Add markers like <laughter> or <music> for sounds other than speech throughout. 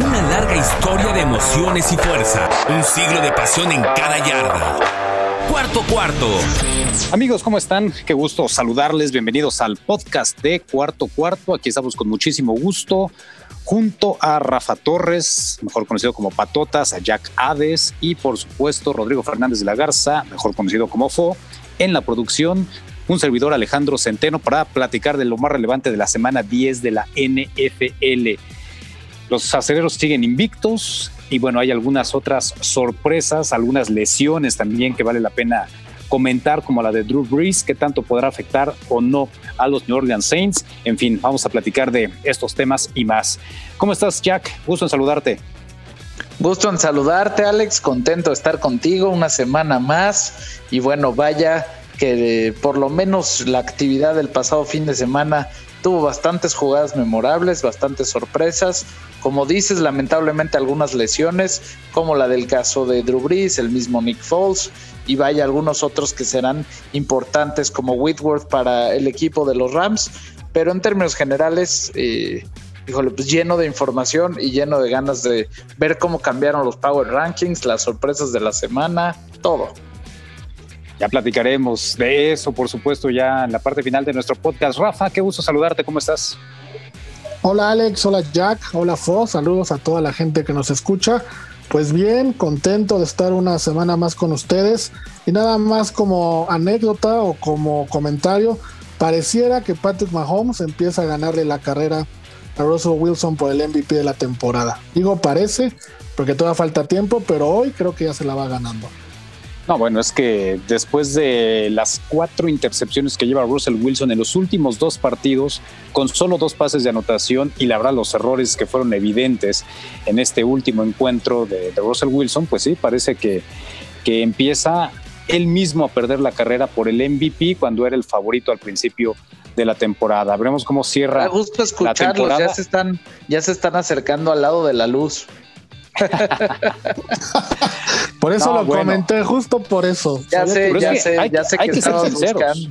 Una larga historia de emociones y fuerza. Un siglo de pasión en cada yarda. Cuarto cuarto. Amigos, ¿cómo están? Qué gusto saludarles. Bienvenidos al podcast de Cuarto Cuarto. Aquí estamos con muchísimo gusto junto a Rafa Torres, mejor conocido como Patotas, a Jack Hades y por supuesto Rodrigo Fernández de la Garza, mejor conocido como Fo, en la producción un servidor Alejandro Centeno para platicar de lo más relevante de la semana 10 de la NFL. Los aceleros siguen invictos y bueno, hay algunas otras sorpresas, algunas lesiones también que vale la pena comentar, como la de Drew Brees, que tanto podrá afectar o no a los New Orleans Saints. En fin, vamos a platicar de estos temas y más. ¿Cómo estás, Jack? Gusto en saludarte. Gusto en saludarte, Alex. Contento de estar contigo una semana más. Y bueno, vaya que por lo menos la actividad del pasado fin de semana tuvo bastantes jugadas memorables, bastantes sorpresas. Como dices, lamentablemente algunas lesiones, como la del caso de Drew Brees, el mismo Nick Foles, y vaya algunos otros que serán importantes como Whitworth para el equipo de los Rams. Pero en términos generales, eh, híjole, pues lleno de información y lleno de ganas de ver cómo cambiaron los Power Rankings, las sorpresas de la semana, todo. Ya platicaremos de eso, por supuesto, ya en la parte final de nuestro podcast. Rafa, qué gusto saludarte, ¿cómo estás? Hola Alex, hola Jack, hola Fo, saludos a toda la gente que nos escucha. Pues bien, contento de estar una semana más con ustedes y nada más como anécdota o como comentario, pareciera que Patrick Mahomes empieza a ganarle la carrera a Russell Wilson por el MVP de la temporada. Digo parece, porque todavía falta tiempo, pero hoy creo que ya se la va ganando. No, bueno, es que después de las cuatro intercepciones que lleva Russell Wilson en los últimos dos partidos, con solo dos pases de anotación y la verdad los errores que fueron evidentes en este último encuentro de, Russell Wilson, pues sí, parece que, que empieza él mismo a perder la carrera por el MVP cuando era el favorito al principio de la temporada. Veremos cómo cierra. Me gusta escucharlos, ya se están, ya se están acercando al lado de la luz. <laughs> por eso lo comenté, justo por eso. Ya sé, ya sé, ya sé que, hay que ser sinceros.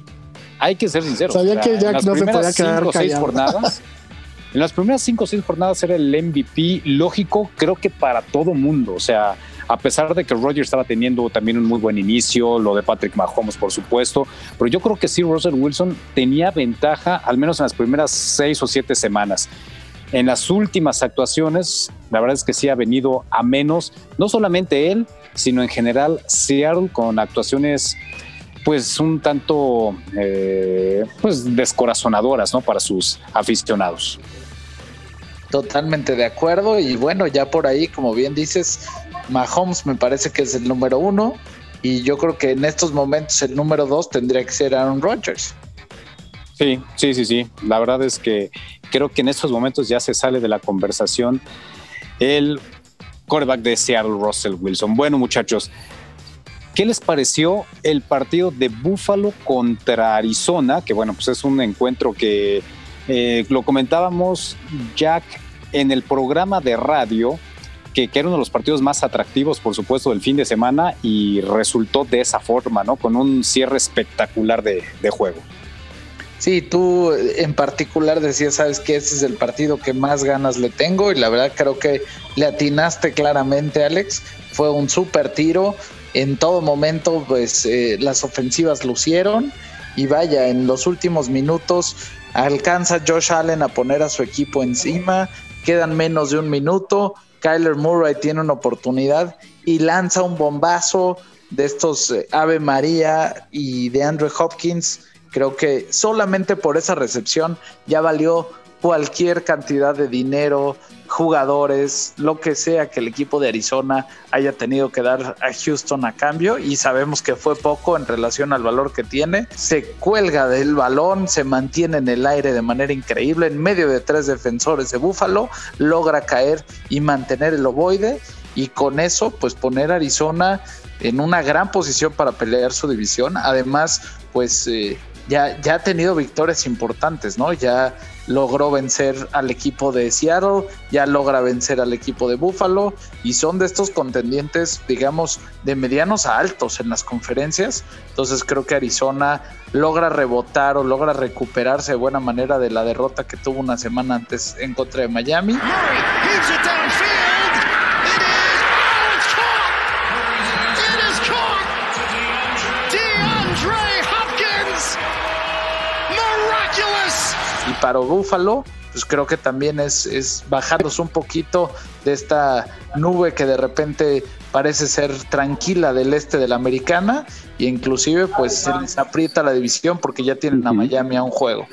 Hay que ser sinceros. Sabía que Jack no se podía quedar jornadas, en las primeras cinco o seis jornadas era el MVP lógico, creo que para todo mundo. O sea, a pesar de que Roger estaba teniendo también un muy buen inicio, lo de Patrick Mahomes, por supuesto, pero yo creo que sí, Russell Wilson tenía ventaja, al menos en las primeras seis o siete semanas. En las últimas actuaciones, la verdad es que sí ha venido a menos, no solamente él, sino en general Seattle con actuaciones pues un tanto eh, pues descorazonadoras ¿no? para sus aficionados. Totalmente de acuerdo y bueno, ya por ahí, como bien dices, Mahomes me parece que es el número uno y yo creo que en estos momentos el número dos tendría que ser Aaron Rodgers. Sí, sí, sí, sí. La verdad es que creo que en estos momentos ya se sale de la conversación el quarterback de Seattle, Russell Wilson. Bueno, muchachos, ¿qué les pareció el partido de Buffalo contra Arizona? Que bueno, pues es un encuentro que eh, lo comentábamos, Jack, en el programa de radio, que, era uno de los partidos más atractivos, por supuesto, del fin de semana y resultó de esa forma, ¿no? Con un cierre espectacular de juego. Sí, tú en particular decías, sabes que ese es el partido que más ganas le tengo y la verdad creo que le atinaste claramente, Alex. Fue un súper tiro. En todo momento, pues eh, las ofensivas lucieron y vaya, en los últimos minutos alcanza Josh Allen a poner a su equipo encima. Quedan menos de un minuto. Kyler Murray tiene una oportunidad y lanza un bombazo de estos eh, Ave María y de Andrew Hopkins Creo que solamente por esa recepción ya valió cualquier cantidad de dinero, jugadores, lo que sea que el equipo de Arizona haya tenido que dar a Houston a cambio y sabemos que fue poco en relación al valor que tiene. Se cuelga del balón, se mantiene en el aire de manera increíble en medio de tres defensores de Búfalo, logra caer y mantener el ovoide y con eso pues poner a Arizona en una gran posición para pelear su división. Además pues eh, ya, ya ha tenido victorias importantes, ¿no? Ya logró vencer al equipo de Seattle, ya logra vencer al equipo de Buffalo y son de estos contendientes, digamos, de medianos a altos en las conferencias. Entonces creo que Arizona logra rebotar o logra recuperarse de buena manera de la derrota que tuvo una semana antes en contra de Miami. Para Búfalo, pues creo que también es, es bajarnos un poquito de esta nube que de repente parece ser tranquila del este de la americana y inclusive pues se les aprieta la división porque ya tienen a Miami a un juego.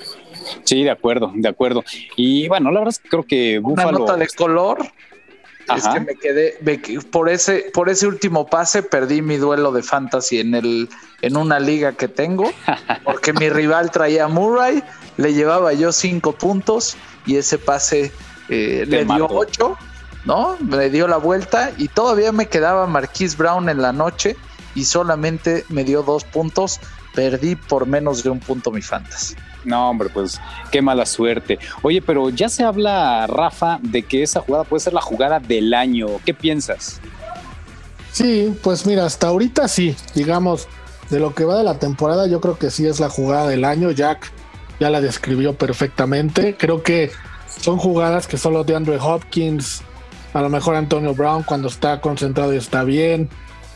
Sí, de acuerdo, de acuerdo. Y bueno, la verdad es que creo que Búfalo... Una nota de color es que me quedé por ese por ese último pase perdí mi duelo de fantasy en el en una liga que tengo <laughs> porque mi rival traía a Murray le llevaba yo cinco puntos y ese pase eh, le dio ocho no me dio la vuelta y todavía me quedaba Marquise Brown en la noche y solamente me dio dos puntos perdí por menos de un punto mi fantasy no, hombre, pues qué mala suerte. Oye, pero ya se habla, Rafa, de que esa jugada puede ser la jugada del año. ¿Qué piensas? Sí, pues mira, hasta ahorita sí, digamos, de lo que va de la temporada, yo creo que sí es la jugada del año. Jack ya la describió perfectamente. Creo que son jugadas que solo de Andrew Hopkins, a lo mejor Antonio Brown cuando está concentrado y está bien,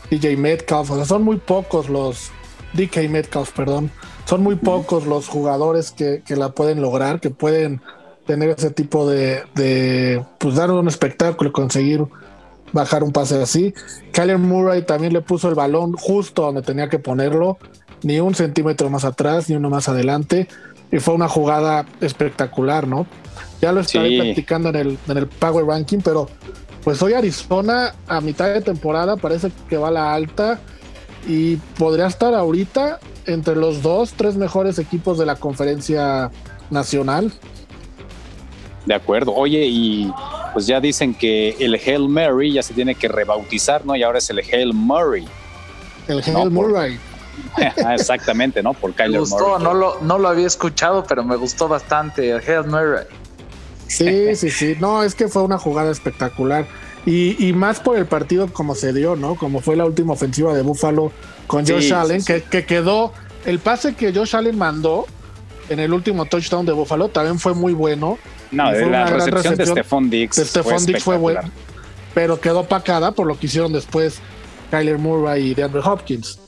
DJ Metcalf, o sea, son muy pocos los DK Metcalf, perdón, son muy pocos los jugadores que, la pueden lograr, que pueden tener ese tipo de, pues dar un espectáculo conseguir bajar un pase así. Kyler Murray también le puso el balón justo donde tenía que ponerlo, ni un centímetro más atrás, ni uno más adelante. Y fue una jugada espectacular, ¿no? Ya lo estaré practicando en el, en el Power Ranking, pero pues hoy Arizona a mitad de temporada parece que va a la alta y podría estar ahorita entre los dos, tres mejores equipos de la conferencia nacional. De acuerdo. Oye, y pues ya dicen que el Hail Mary ya se tiene que rebautizar, ¿no? Y ahora es el Hail Murray. El Hail Murray. <laughs> Exactamente, ¿no? Por Kyler me gustó, No lo, no lo había escuchado, pero me gustó bastante el Hail Murray. Sí, sí, sí. No, es que fue una jugada espectacular. Y, más por el partido como se dio, ¿no? Como fue la última ofensiva de Buffalo con Josh Allen, Que, quedó. El pase que Josh Allen mandó en el último touchdown de Buffalo también fue muy bueno. No, de la recepción, de Stephon Dix. De Stephon Dix fue bueno. Pero quedó pacada por lo que hicieron después Kyler Murray y DeAndre Hopkins.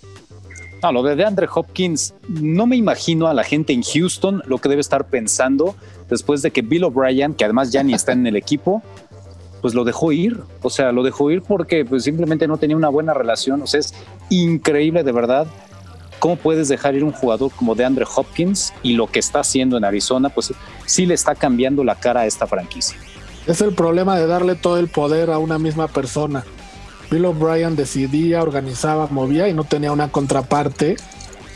No, lo de DeAndre Hopkins, no me imagino a la gente en Houston lo que debe estar pensando después de que Bill O'Brien, que además ya ni está en el equipo, pues lo dejó ir. O sea, lo dejó ir porque pues, simplemente no tenía una buena relación. O sea, es increíble de verdad cómo puedes dejar ir un jugador como de Andre Hopkins y lo que está haciendo en Arizona, pues sí le está cambiando la cara a esta franquicia. Es el problema de darle todo el poder a una misma persona. Bill O'Brien decidía, organizaba, movía y no tenía una contraparte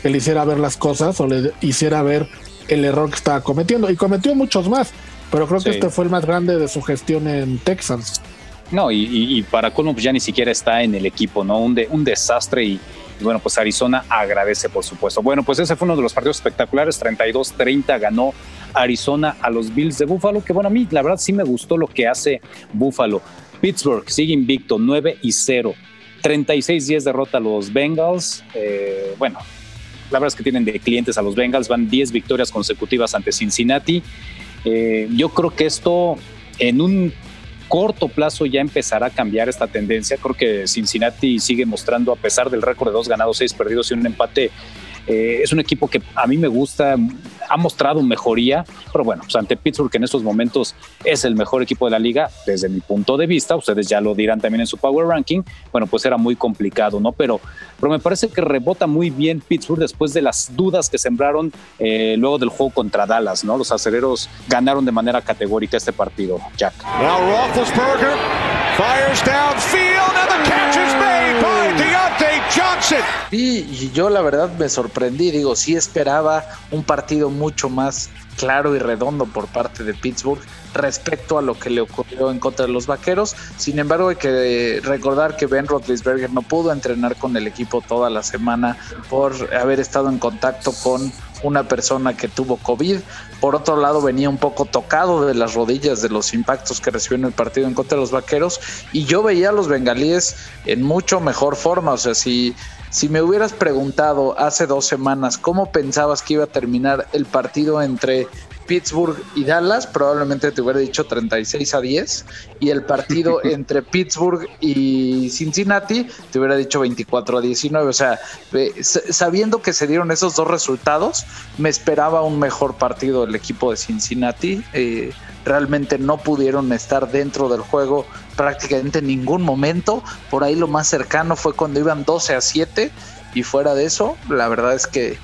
que le hiciera ver las cosas o le hiciera ver el error que estaba cometiendo. Y cometió muchos más. Pero creo que este fue el más grande de su gestión en Texas. No, y, para Colmo pues ya ni siquiera está en el equipo, ¿no? Un, de, un desastre y, bueno, pues Arizona agradece, por supuesto. Bueno, pues ese fue uno de los partidos espectaculares. 32-30 ganó Arizona a los Bills de Buffalo, que bueno, a mí la verdad sí me gustó lo que hace Buffalo. Pittsburgh sigue invicto, 9 y 0. 36-10 derrota a los Bengals. Eh, bueno, la verdad es que tienen de clientes a los Bengals, van 10 victorias consecutivas ante Cincinnati. Eh, yo creo que esto en un corto plazo ya empezará a cambiar esta tendencia. Creo que Cincinnati sigue mostrando, a pesar del récord de dos ganados, seis perdidos y un empate, eh, es un equipo que a mí me gusta, ha mostrado mejoría, pero bueno, pues ante Pittsburgh que en estos momentos es el mejor equipo de la liga, desde mi punto de vista, ustedes ya lo dirán también en su Power Ranking, bueno, pues era muy complicado, ¿no? Pero, pero me parece que rebota muy bien Pittsburgh después de las dudas que sembraron eh, luego del juego contra Dallas, ¿no? Los aceleros ganaron de manera categórica este partido, Jack. Now Roethlisberger fires downfield and the catch is made by Deontay Johnson. y yo la verdad me sorprendí, digo, sí esperaba un partido mucho más claro y redondo por parte de Pittsburgh respecto a lo que le ocurrió en contra de los Vaqueros. Sin embargo, hay que recordar que Ben Roethlisberger no pudo entrenar con el equipo toda la semana por haber estado en contacto con una persona que tuvo COVID. Por otro lado, venía un poco tocado de las rodillas de los impactos que recibió en el partido en contra de los Vaqueros. Y yo veía a los bengalíes en mucho mejor forma. O sea, si si me hubieras preguntado hace dos semanas cómo pensabas que iba a terminar el partido entre Pittsburgh y Dallas, probablemente te hubiera dicho 36 a 10. Y el partido <laughs> entre Pittsburgh y Cincinnati, te hubiera dicho 24 a 19. O sea, sabiendo que se dieron esos dos resultados, me esperaba un mejor partido del equipo de Cincinnati. Eh, realmente no pudieron estar dentro del juego prácticamente en ningún momento. Por ahí lo más cercano fue cuando iban 12 a 7 y fuera de eso, la verdad es que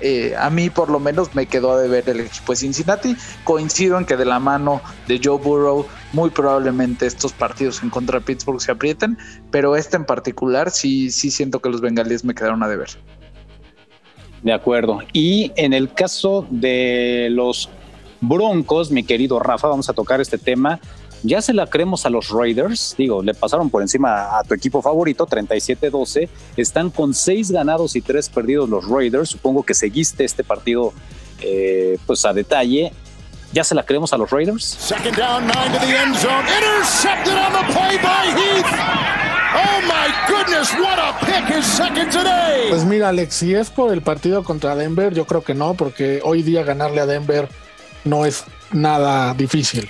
eh, a mí por lo menos me quedó de ver el equipo de Cincinnati. Coincido en que de la mano de Joe Burrow muy probablemente estos partidos en contra de Pittsburgh se aprieten, pero este en particular sí, sí siento que los bengalíes me quedaron a deber. De acuerdo. Y en el caso de los Broncos, mi querido Rafa, vamos a tocar este tema ya se la creemos a los Raiders, digo, le pasaron por encima a tu equipo favorito, 37-12. Están con seis ganados y tres perdidos los Raiders. Supongo que seguiste este partido eh, pues a detalle. ¿Ya se la creemos a los Raiders? Second down, nine to the end zone. Intercepted on the play by Heath. Oh my goodness, what a pick his second today. Pues mira, Alex, si es por el partido contra Denver, yo creo que no, porque hoy día ganarle a Denver no es nada difícil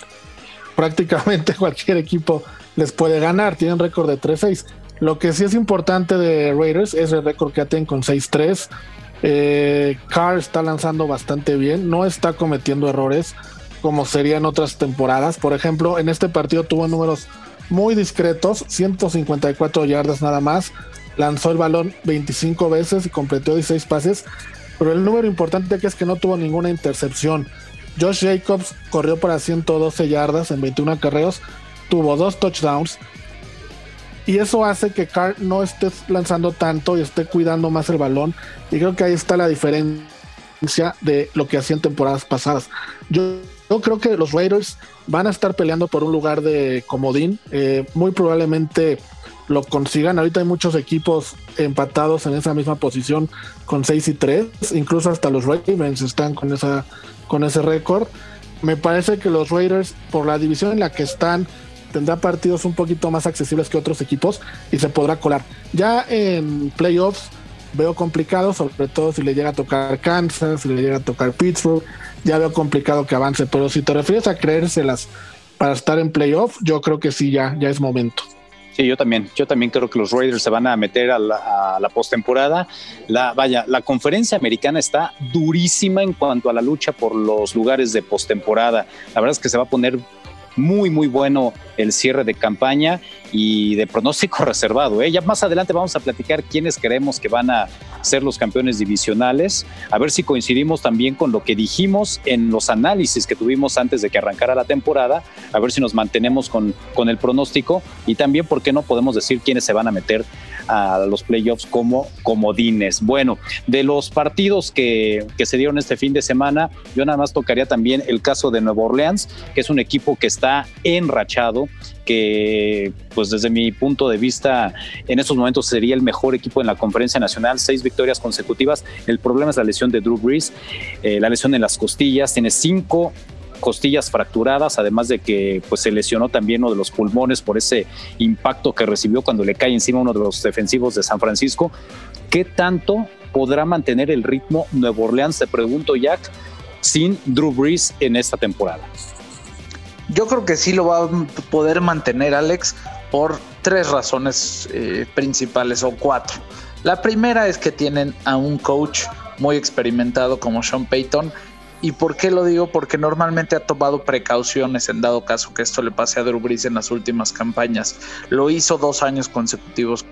prácticamente <laughs> cualquier equipo les puede ganar. Tienen récord de 3-6. Lo que sí es importante de Raiders es el récord que tienen con 6-3. Eh, Carr está lanzando bastante bien, no está cometiendo errores como serían otras temporadas. Por ejemplo, en este partido tuvo números muy discretos, 154 yardas nada más, lanzó el balón 25 veces y completó 16 pases, pero el número importante que es que no tuvo ninguna intercepción. Josh Jacobs corrió para 112 yardas en 21 acarreos, tuvo dos touchdowns. Y eso hace que Carr no esté lanzando tanto y esté cuidando más el balón. Y creo que ahí está la diferencia de lo que hacían temporadas pasadas. Yo, creo que los Raiders van a estar peleando por un lugar de comodín. Eh, muy probablemente lo consigan. Ahorita hay muchos equipos empatados en esa misma posición con 6 y 3. Incluso hasta los Ravens están con esa con ese récord. Me parece que los Raiders, por la división en la que están, tendrá partidos un poquito más accesibles que otros equipos y se podrá colar. Ya en playoffs veo complicado, sobre todo si le llega a tocar Kansas, si le llega a tocar Pittsburgh, ya veo complicado que avance, pero si te refieres a creérselas para estar en playoffs, yo creo que sí, ya, ya es momento. Yo también. Yo también creo que los Raiders se van a meter a la, a la postemporada. La, vaya, la conferencia americana está durísima en cuanto a la lucha por los lugares de postemporada. La verdad es que se va a poner muy, muy bueno el cierre de campaña y de pronóstico <laughs> reservado. ¿eh? Ya más adelante vamos a platicar quiénes creemos que van a ser los campeones divisionales, a ver si coincidimos también con lo que dijimos en los análisis que tuvimos antes de que arrancara la temporada, a ver si nos mantenemos con, con el pronóstico y también, ¿por qué no podemos decir quiénes se van a meter a los playoffs como comodines. Bueno, de los partidos que, que, se dieron este fin de semana, yo nada más tocaría también el caso de Nueva Orleans, que es un equipo que está enrachado, que pues desde mi punto de vista en estos momentos sería el mejor equipo en la conferencia nacional, seis victorias consecutivas. El problema es la lesión de Drew Brees, eh, la lesión en las costillas, tiene cinco costillas fracturadas, además de que pues, se lesionó también uno de los pulmones por ese impacto que recibió cuando le cae encima uno de los defensivos de San Francisco. ¿Qué tanto podrá mantener el ritmo Nuevo Orleans, te pregunto Jack, sin Drew Brees en esta temporada? Yo creo que sí lo va a poder mantener Alex por tres razones eh, principales o cuatro. La primera es que tienen a un coach muy experimentado como Sean Payton ¿Y por qué lo digo? Porque normalmente ha tomado precauciones en dado caso que esto le pase a Drew Brees en las últimas campañas. Lo hizo dos años consecutivos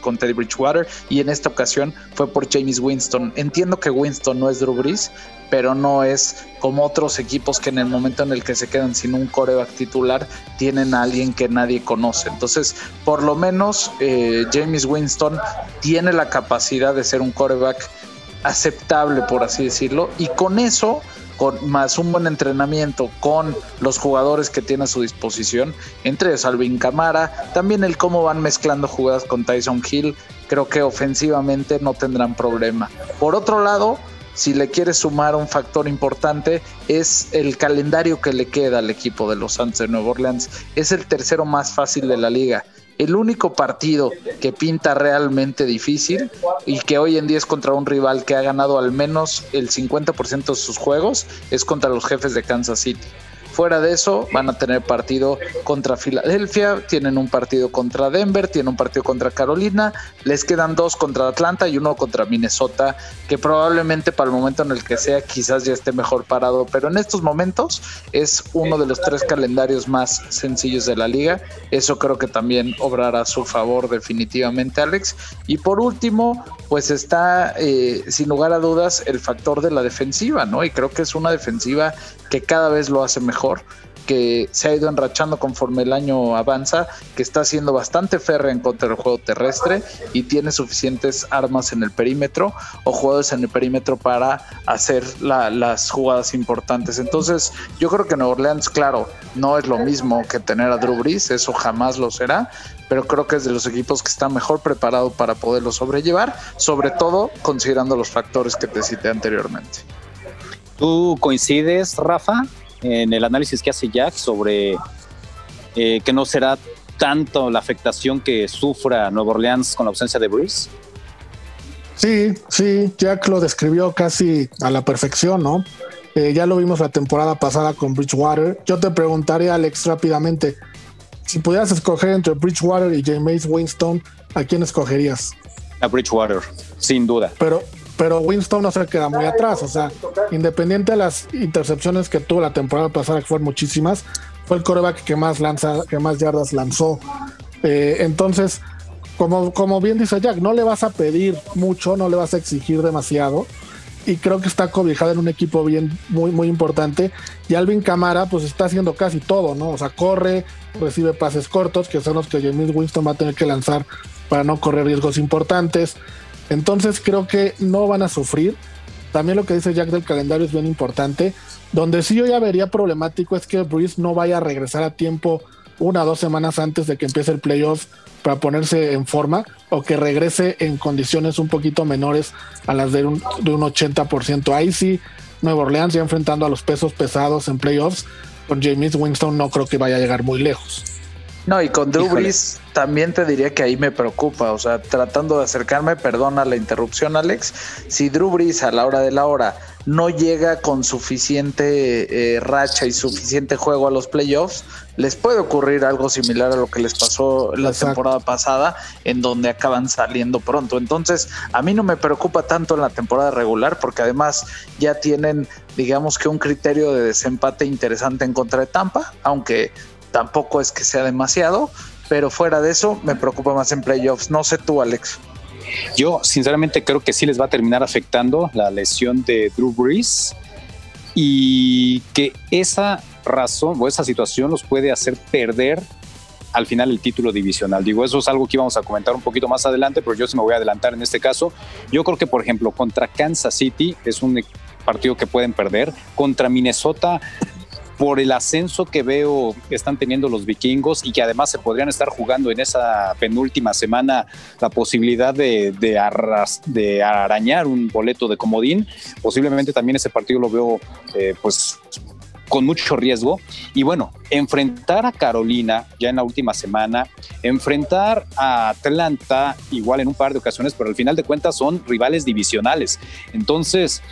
con Teddy Bridgewater y en esta ocasión fue por James Winston. Entiendo que Winston no es Drew Brees, pero no es como otros equipos que en el momento en el que se quedan sin un coreback titular tienen a alguien que nadie conoce. Entonces, por lo menos eh, James Winston tiene la capacidad de ser un coreback aceptable, por así decirlo, y con eso, con más un buen entrenamiento con los jugadores que tiene a su disposición, entre ellos Camara, también el cómo van mezclando jugadas con Tyson Hill, creo que ofensivamente no tendrán problema. Por otro lado, si le quieres sumar un factor importante, es el calendario que le queda al equipo de los Santos de Nueva Orleans. Es el tercero más fácil de la liga el único partido que pinta realmente difícil y que hoy en día es contra un rival que ha ganado al menos el 50% de sus juegos es contra los jefes de Kansas City. Fuera de eso, van a tener partido contra Filadelfia, tienen un partido contra Denver, tienen un partido contra Carolina, les quedan dos contra Atlanta y uno contra Minnesota, que probablemente para el momento en el que sea quizás ya esté mejor parado, pero en estos momentos es uno de los tres calendarios más sencillos de la liga. Eso creo que también obrará a su favor definitivamente, Alex. Y por último, pues está eh, sin lugar a dudas el factor de la defensiva, ¿no? Y creo que es una defensiva que cada vez lo hace mejor, que se ha ido enrachando conforme el año avanza, que está siendo bastante férrea en contra del juego terrestre y tiene suficientes armas en el perímetro o jugadores en el perímetro para hacer las jugadas importantes. Entonces, yo creo que Nueva Orleans, claro, no es lo mismo que tener a Drew Brees, eso jamás lo será, pero creo que es de los equipos que está mejor preparado para poderlo sobrellevar, sobre todo considerando los factores que te cité anteriormente. ¿Tú coincides, Rafa, en el análisis que hace Jack sobre eh, que no será tanto la afectación que sufra Nueva Orleans con la ausencia de Breeze? Sí, sí, Jack lo describió casi a la perfección, ¿no? Eh, ya lo vimos la temporada pasada con Bridgewater. Yo te preguntaría, Alex, rápidamente, si pudieras escoger entre Bridgewater y James Winston, ¿a quién escogerías? A Bridgewater, sin duda. Pero pero Winston no se queda muy atrás. O sea, independiente de las intercepciones que tuvo la temporada pasada, que fueron muchísimas, fue el coreback que más lanza, que más yardas lanzó. Eh, entonces, como, como bien dice Jack, no le vas a pedir mucho, no le vas a exigir demasiado. Y creo que está cobijado en un equipo bien, muy, muy importante. Y Alvin Camara, pues está haciendo casi todo, ¿no? O sea, corre, recibe pases cortos, que son los que James Winston va a tener que lanzar para no correr riesgos importantes. Entonces creo que no van a sufrir. También lo que dice Jack del calendario es bien importante. Donde sí yo ya vería problemático es que Bruce no vaya a regresar a tiempo una o dos semanas antes de que empiece el playoff para ponerse en forma o que regrese en condiciones un poquito menores a las de un, de un 80%. Ahí sí, Nueva Orleans ya enfrentando a los pesos pesados en playoffs, con James Winston no creo que vaya a llegar muy lejos. No, y con Drew Brees también te diría que ahí me preocupa. O sea, tratando de acercarme, perdona la interrupción, Alex. Si Drew Brees a la hora de la hora no llega con suficiente eh, racha y suficiente juego a los playoffs, les puede ocurrir algo similar a lo que les pasó la temporada pasada, en donde acaban saliendo pronto. Entonces, a mí no me preocupa tanto en la temporada regular, porque además ya tienen, digamos que un criterio de desempate interesante en contra de Tampa, aunque tampoco es que sea demasiado, pero fuera de eso me preocupa más en playoffs. No sé tú, Alex. Yo sinceramente creo que sí les va a terminar afectando la lesión de Drew Brees y que esa razón o esa situación los puede hacer perder al final el título divisional. Digo, eso es algo que íbamos a comentar un poquito más adelante, pero yo sí me voy a adelantar en este caso. Yo creo que, por ejemplo, contra Kansas City es un partido que pueden perder. Contra Minnesota por el ascenso que veo que están teniendo los vikingos y que además se podrían estar jugando en esa penúltima semana la posibilidad de, de, arañar un boleto de comodín. Posiblemente también ese partido lo veo eh, pues con mucho riesgo. Y bueno, enfrentar a Carolina ya en la última semana, enfrentar a Atlanta igual en un par de ocasiones, pero al final de cuentas son rivales divisionales. Entonces,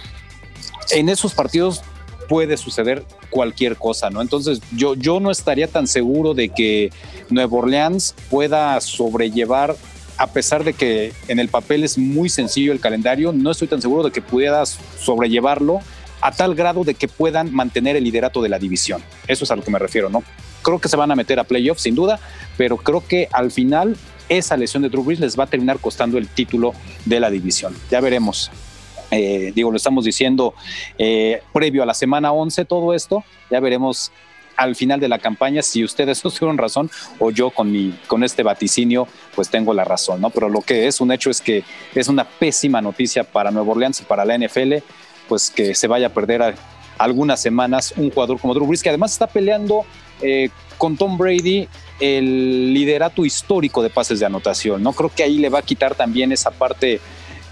en esos partidos puede suceder cualquier cosa, ¿no? Entonces yo, yo no estaría tan seguro de que Nueva Orleans pueda sobrellevar, a pesar de que en el papel es muy sencillo el calendario, no estoy tan seguro de que pueda sobrellevarlo a tal grado de que puedan mantener el liderato de la división. Eso es a lo que me refiero, ¿no? Creo que se van a meter a playoffs sin duda, pero creo que al final esa lesión de Drew Brees les va a terminar costando el título de la división. Ya veremos. Eh, digo, lo estamos diciendo eh, previo a la semana 11, todo esto, ya veremos al final de la campaña si ustedes <laughs> tuvieron razón o yo con mi con este vaticinio pues tengo la razón, ¿no? Pero lo que es un hecho es que es una pésima noticia para Nueva Orleans y para la NFL, pues que se vaya a perder algunas semanas un jugador como Drew Brees que además está peleando eh, con Tom Brady el liderato histórico de pases de anotación, ¿no? Creo que ahí le va a quitar también esa parte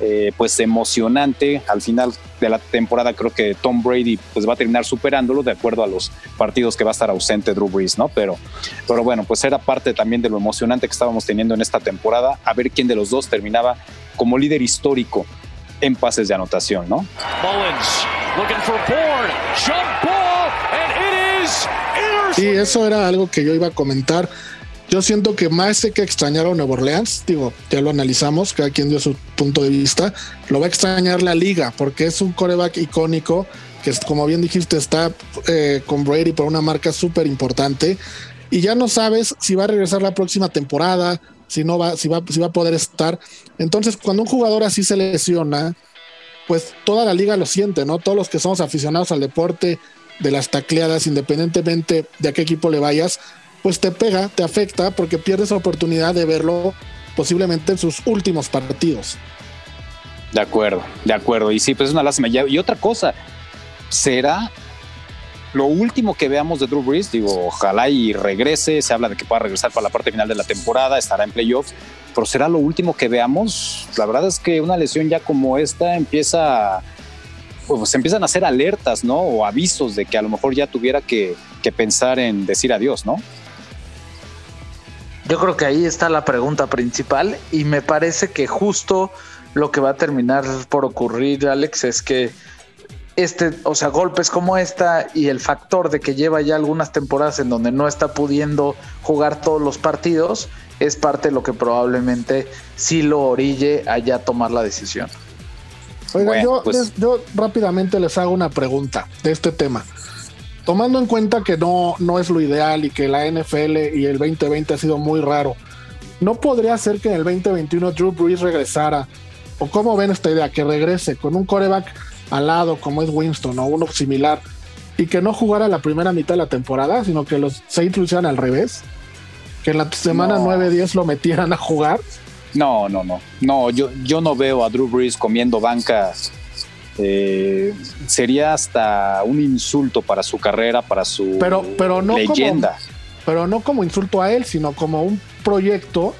eh, pues emocionante. Al final de la temporada creo que Tom Brady pues va a terminar superándolo de acuerdo a los partidos que va a estar ausente Drew Brees, ¿no? Pero, pero bueno, pues era parte también de lo emocionante que estábamos teniendo en esta temporada, a ver quién de los dos terminaba como líder histórico en pases de anotación, ¿no? Sí, eso era algo que yo iba a comentar. Yo siento que más que extrañar a Nueva Orleans, digo, ya lo analizamos, cada quien dio su punto de vista, lo va a extrañar la liga, porque es un coreback icónico, que como bien dijiste, está eh, con Brady por una marca súper importante, y ya no sabes si va a regresar la próxima temporada, si no va, si va, si va a poder estar. Entonces, cuando un jugador así se lesiona, pues toda la liga lo siente, ¿no? Todos los que somos aficionados al deporte, de las tacleadas, independientemente de a qué equipo le vayas, pues te pega, te afecta porque pierdes la oportunidad de verlo posiblemente en sus últimos partidos. De acuerdo, de acuerdo. Y sí, pues es una lástima. Y otra cosa, será lo último que veamos de Drew Brees, digo, ojalá y regrese, se habla de que pueda regresar para la parte final de la temporada, estará en playoffs, pero será lo último que veamos. La verdad es que una lesión ya como esta empieza, pues se empiezan a hacer alertas, ¿no? O avisos de que a lo mejor ya tuviera que, que pensar en decir adiós, ¿no? Yo creo que ahí está la pregunta principal y me parece que justo lo que va a terminar por ocurrir, Alex, es que este, o sea, golpes como esta y el factor de que lleva ya algunas temporadas en donde no está pudiendo jugar todos los partidos, es parte de lo que probablemente sí lo orille a ya tomar la decisión. Oiga, yo, pues yo rápidamente les hago una pregunta de este tema tomando en cuenta que no, no es lo ideal y que la NFL y el 2020 ha sido muy raro, ¿no podría ser que en el 2021 Drew Brees regresara? ¿O cómo ven esta idea? Que regrese con un coreback al lado como es Winston o uno similar y que no jugara la primera mitad de la temporada, sino que los Saints lo hicieran al revés. Que en la semana 9-10 lo metieran a jugar. No, no, no. No, yo, yo no veo a Drew Brees comiendo banca eh, sería hasta un insulto para su carrera, para su pero, pero no leyenda. pero no como insulto a él, sino como un proyecto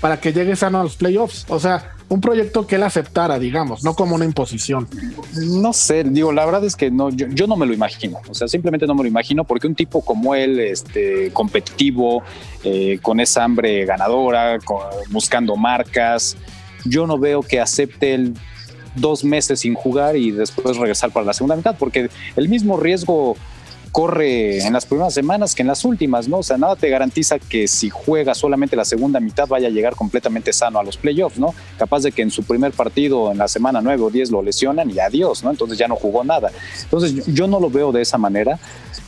para que llegue sano a los playoffs. O sea, un proyecto que él aceptara, digamos, no como una imposición. No sé, digo, la verdad es que no, yo, no me lo imagino, o sea, simplemente no me lo imagino porque un tipo como él, este, competitivo, eh, con esa hambre ganadora, buscando marcas, yo no veo que acepte el dos meses sin jugar y después regresar para la segunda mitad, porque el mismo riesgo corre en las primeras semanas que en las últimas, ¿no? O sea, nada te garantiza que si juega solamente la segunda mitad vaya a llegar completamente sano a los playoffs, ¿no? Capaz de que en su primer partido en la semana 9 o 10 lo lesionan y adiós, ¿no? Entonces ya no jugó nada. Entonces yo no lo veo de esa manera.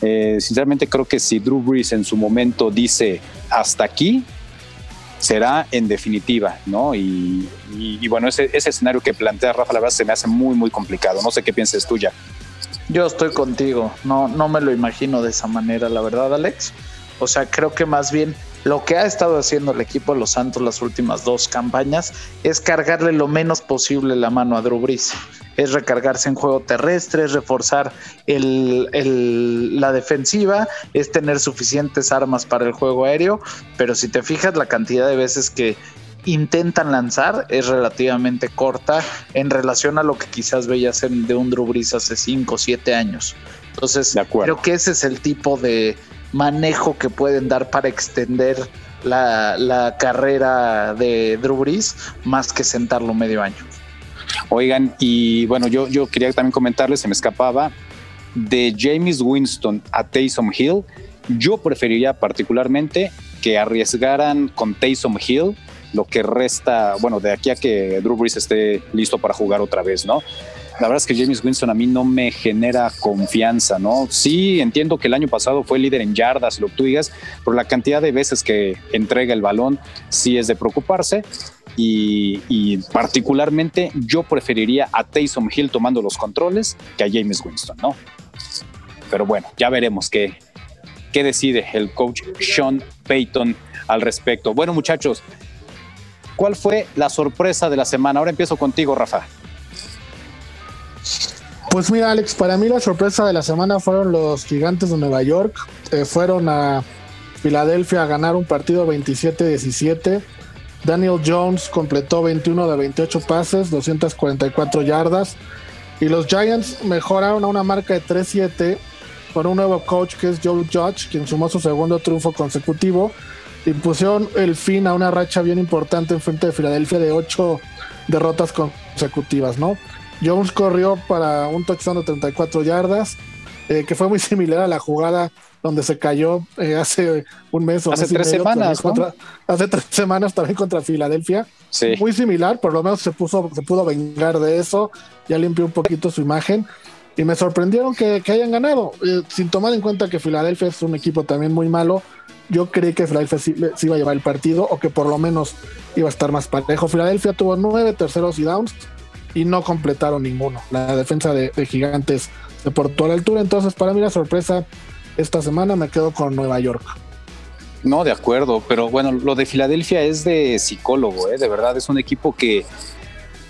Eh, sinceramente creo que si Drew Brees en su momento dice hasta aquí, será en definitiva, ¿no? Y, bueno, ese, escenario que plantea Rafa, la verdad se me hace muy, muy complicado. No sé qué piensas tú ya. Yo estoy contigo, no, no me lo imagino de esa manera, la verdad, Alex. O sea, creo que más bien lo que ha estado haciendo el equipo de los Santos las últimas dos campañas es cargarle lo menos posible la mano a Drew es recargarse en juego terrestre, es reforzar la defensiva, es tener suficientes armas para el juego aéreo, pero si te fijas la cantidad de veces que intentan lanzar es relativamente corta en relación a lo que quizás veías en, de un Drew Brees hace 5 o 7 años. Entonces, creo que ese es el tipo de manejo que pueden dar para extender la, la carrera de Drew Brees más que sentarlo medio año. Oigan, y bueno, yo, yo quería también comentarles, se me escapaba, de James Winston a Taysom Hill, yo preferiría particularmente que arriesgaran con Taysom Hill lo que resta, bueno, de aquí a que Drew Brees esté listo para jugar otra vez, ¿no? La verdad es que James Winston a mí no me genera confianza, ¿no? Sí, entiendo que el año pasado fue líder en yardas, lo tú digas, pero la cantidad de veces que entrega el balón sí es de preocuparse y, particularmente yo preferiría a Taysom Hill tomando los controles que a James Winston, ¿no? Pero bueno, ya veremos qué, qué decide el coach Sean Payton al respecto. Bueno, muchachos, ¿cuál fue la sorpresa de la semana? Ahora empiezo contigo, Rafa. Pues mira, Alex, para mí la sorpresa de la semana fueron los gigantes de Nueva York. Eh, fueron a Filadelfia a ganar un partido 27-17 Daniel Jones completó 21 de 28 pases, 244 yardas. Y los Giants mejoraron a una marca de 3-7 con un nuevo coach que es Joe Judge, quien sumó su segundo triunfo consecutivo. Y pusieron el fin a una racha bien importante en frente de Filadelfia de 8 derrotas consecutivas, ¿no? Jones corrió para un touchdown de 34 yardas, eh, que fue muy <laughs> similar a la jugada donde se cayó eh, hace un mes o hace tres semanas, hace tres semanas también contra Filadelfia. Sí. Muy similar, por lo menos se puso, se pudo vengar de eso, ya limpió un poquito su imagen y me sorprendieron que, hayan ganado, eh, sin tomar en cuenta que Filadelfia es un equipo también muy malo. Yo creí que Filadelfia sí, iba a llevar el partido o que por lo menos iba a estar más parejo. Filadelfia tuvo nueve terceros y downs y no completaron ninguno. La defensa de, de Gigantes se portó a la altura, entonces para mí la sorpresa esta semana me quedo con Nueva York. No, de acuerdo, pero bueno, lo de Filadelfia es de psicólogo, ¿eh? de verdad, es un equipo que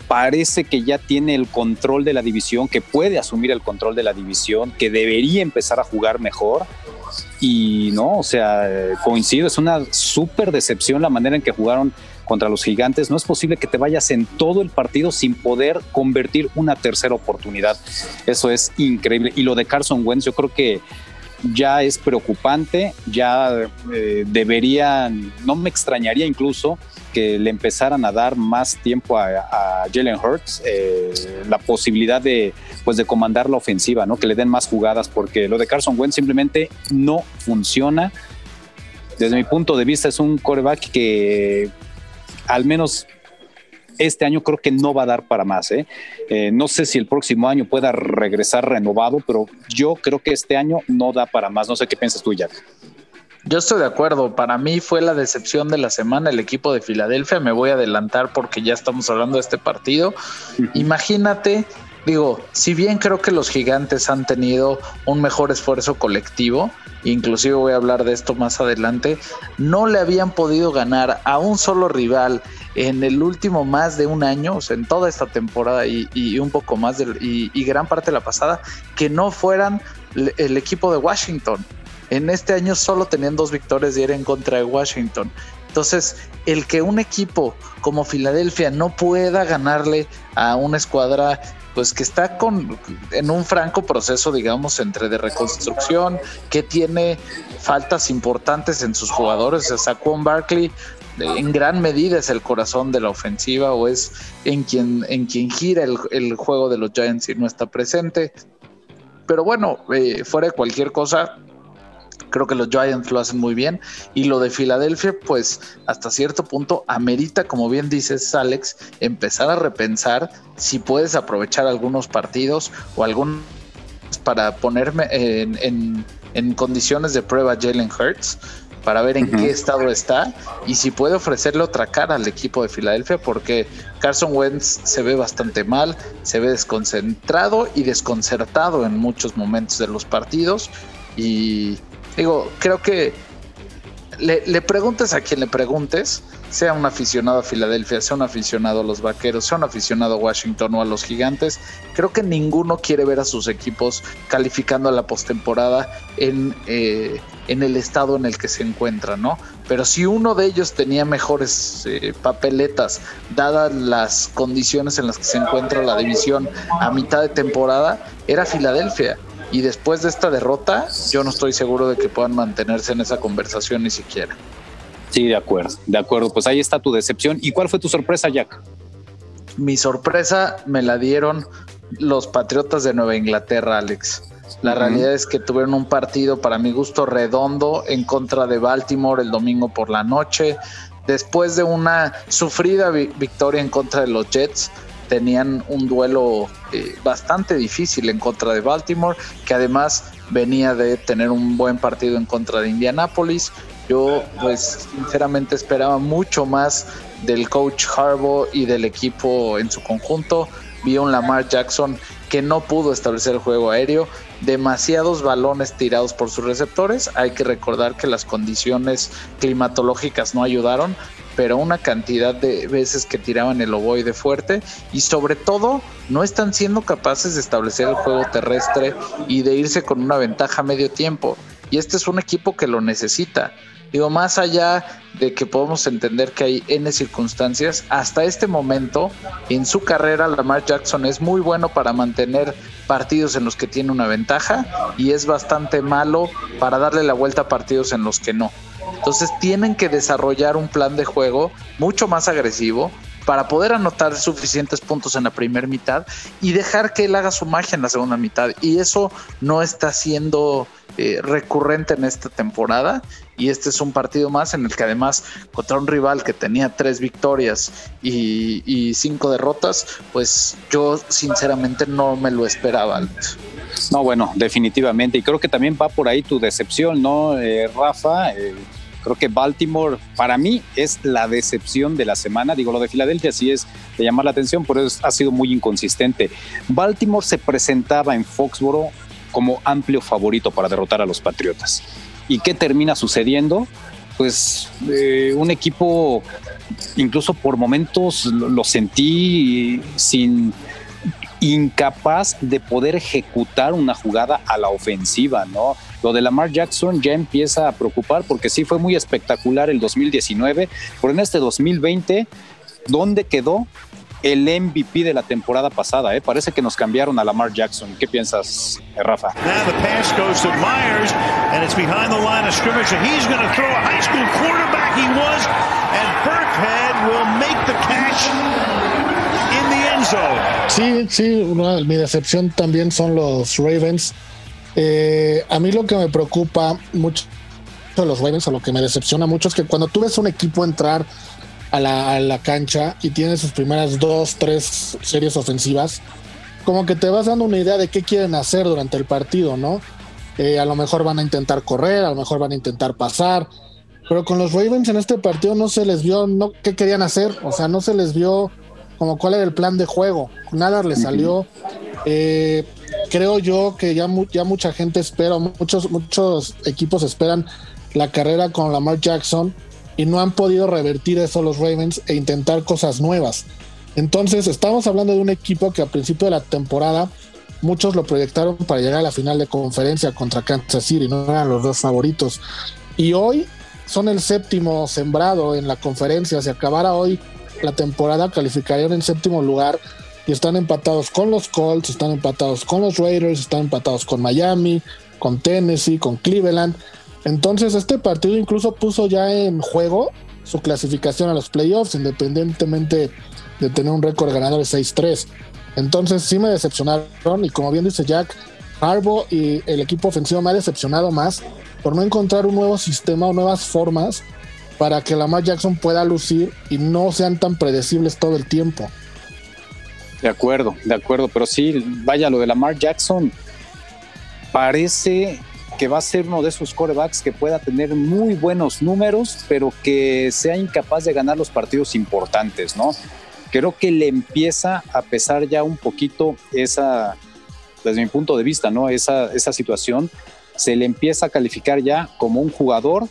parece que ya tiene el control de la división, que puede asumir el control de la división, que debería empezar a jugar mejor. Y no, o sea, coincido, es una súper decepción la manera en que jugaron contra los gigantes. No es posible que te vayas en todo el partido sin poder convertir una tercera oportunidad. Eso es increíble. Y lo de Carson Wentz, yo creo que ya es preocupante, ya eh, deberían, no me extrañaría incluso que le empezaran a dar más tiempo a, Jalen Hurts, eh, la posibilidad de, pues de comandar la ofensiva, ¿no? que le den más jugadas, porque lo de Carson Wentz simplemente no funciona. Desde mi punto de vista es un coreback que al menos este año creo que no va a dar para más. ¿eh? ¿eh? no sé si el próximo año pueda regresar renovado, pero yo creo que este año no da para más. No sé qué piensas tú, Jack. Yo estoy de acuerdo. Para mí fue la decepción de la semana el equipo de Filadelfia. Me voy a adelantar porque ya estamos hablando de este partido. Imagínate, digo, si bien creo que los gigantes han tenido un mejor esfuerzo colectivo, inclusive voy a hablar de esto más adelante, no le habían podido ganar a un solo rival en el último más de un año, o sea, en toda esta temporada y, un poco más, de, y, gran parte de la pasada, que no fueran el equipo de Washington. En este año solo tenían dos victorias y era en contra de Washington. Entonces, el que un equipo como Filadelfia no pueda ganarle a una escuadra pues que está con en un franco proceso, digamos, entre de reconstrucción, que tiene faltas importantes en sus jugadores. O sea, Saquon Barkley en gran medida es el corazón de la ofensiva o es en quien, en quien gira el, juego de los Giants y no está presente. Pero bueno, eh, fuera de cualquier cosa, creo que los Giants lo hacen muy bien. Y lo de Filadelfia, pues hasta cierto punto amerita, como bien dices, Alex, empezar a repensar si puedes aprovechar algunos partidos o algunos para ponerme en, en condiciones de prueba Jalen Hurts para ver en qué estado está y si puede ofrecerle otra cara al equipo de Filadelfia porque Carson Wentz se ve bastante mal, se ve desconcentrado y desconcertado en muchos momentos de los partidos y digo, creo que le, le preguntes a quien le preguntes, sea un aficionado a Filadelfia, sea un aficionado a los Vaqueros, sea un aficionado a Washington o a los Gigantes, creo que ninguno quiere ver a sus equipos calificando a la postemporada en, eh, en el estado en el que se encuentran, ¿no? Pero si uno de ellos tenía mejores eh, papeletas, dadas las condiciones en las que se encuentra la división a mitad de temporada, era Filadelfia. Y después de esta derrota, yo no estoy seguro de que puedan mantenerse en esa conversación ni siquiera. Sí, de acuerdo, de acuerdo. Pues ahí está tu decepción. ¿Y cuál fue tu sorpresa, Jack? Mi sorpresa me la dieron los Patriotas de Nueva Inglaterra, Alex. La realidad es que tuvieron un partido para mi gusto redondo en contra de Baltimore el domingo por la noche. Después de una sufrida victoria en contra de los Jets, tenían un duelo eh, bastante difícil en contra de Baltimore, que además venía de tener un buen partido en contra de Indianapolis. Yo, pues, sinceramente esperaba mucho más del coach Harbaugh y del equipo en su conjunto. Vi un Lamar Jackson que no pudo establecer el juego aéreo, demasiados balones tirados por sus receptores. Hay que recordar que las condiciones climatológicas no ayudaron, pero una cantidad de veces que tiraban el ovoide fuerte y sobre todo no están siendo capaces de establecer el juego terrestre y de irse con una ventaja a medio tiempo. Y este es un equipo que lo necesita. Digo, más allá de que podemos entender que hay N circunstancias, hasta este momento en su carrera Lamar Jackson es muy bueno para mantener partidos en los que tiene una ventaja y es bastante malo para darle la vuelta a partidos en los que no. Entonces tienen que desarrollar un plan de juego mucho más agresivo para poder anotar suficientes puntos en la primera mitad y dejar que él haga su magia en la segunda mitad. Y eso no está siendo eh, recurrente en esta temporada. Y este es un partido más en el que además contra un rival que tenía tres victorias y, cinco derrotas, pues yo sinceramente no me lo esperaba. No, bueno, definitivamente. Y creo que también va por ahí tu decepción, ¿no, eh, Rafa? Eh, creo que Baltimore para mí es la decepción de la semana. Digo, lo de Filadelfia sí es de llamar la atención, pero ha sido muy inconsistente. Baltimore se presentaba en Foxboro como amplio favorito para derrotar a los Patriotas. ¿Y qué termina sucediendo? Pues eh, un equipo, incluso por momentos lo sentí sin incapaz de poder ejecutar una jugada a la ofensiva, ¿no? Lo de Lamar Jackson ya empieza a preocupar porque sí fue muy espectacular el 2019, pero en este 2020, ¿dónde quedó el MVP de la temporada pasada? Eh? Parece que nos cambiaron a Lamar Jackson. ¿Qué piensas, Rafa? Now the pass goes to Myers and it's behind the line of scrimmage and he's going to throw a high school quarterback he was and Burkhead will make the catch Sí, sí, mi decepción también son los Ravens. Eh, a mí lo que me preocupa mucho de los Ravens, o lo que me decepciona mucho, es que cuando tú ves un equipo entrar a la, cancha y tiene sus primeras dos, tres series ofensivas, como que te vas dando una idea de qué quieren hacer durante el partido, ¿no? Eh, a lo mejor van a intentar correr, a lo mejor van a intentar pasar, pero con los Ravens en este partido no se les vio no, qué querían hacer, o sea, no se les vio como cuál era el plan de juego. Nada le salió. Eh, creo yo que ya, ya mucha gente espera, muchos, muchos equipos esperan la carrera con Lamar Jackson y no han podido revertir eso los Ravens e intentar cosas nuevas. Entonces, estamos hablando de un equipo que a principio de la temporada muchos lo proyectaron para llegar a la final de conferencia contra Kansas City, no eran los dos favoritos. Y hoy son el séptimo sembrado en la conferencia. Si acabara hoy la temporada calificarían en séptimo lugar y están empatados con los Colts, están empatados con los Raiders, están empatados con Miami, con Tennessee, con Cleveland. Entonces este partido incluso puso ya en juego su clasificación a los playoffs, independientemente de tener un récord ganador de 6-3. Entonces sí me decepcionaron y como bien dice Jack, Harbo y el equipo ofensivo me ha decepcionado más por no encontrar un nuevo sistema o nuevas formas para que Lamar Jackson pueda lucir y no sean tan predecibles todo el tiempo. De acuerdo, de acuerdo, pero sí, vaya, lo de Lamar Jackson parece que va a ser uno de esos corebacks que pueda tener muy buenos números, pero que sea incapaz de ganar los partidos importantes, ¿no? Creo que le empieza a pesar ya un poquito esa, desde mi punto de vista, ¿no? Esa, esa situación, se le empieza a calificar ya como un jugador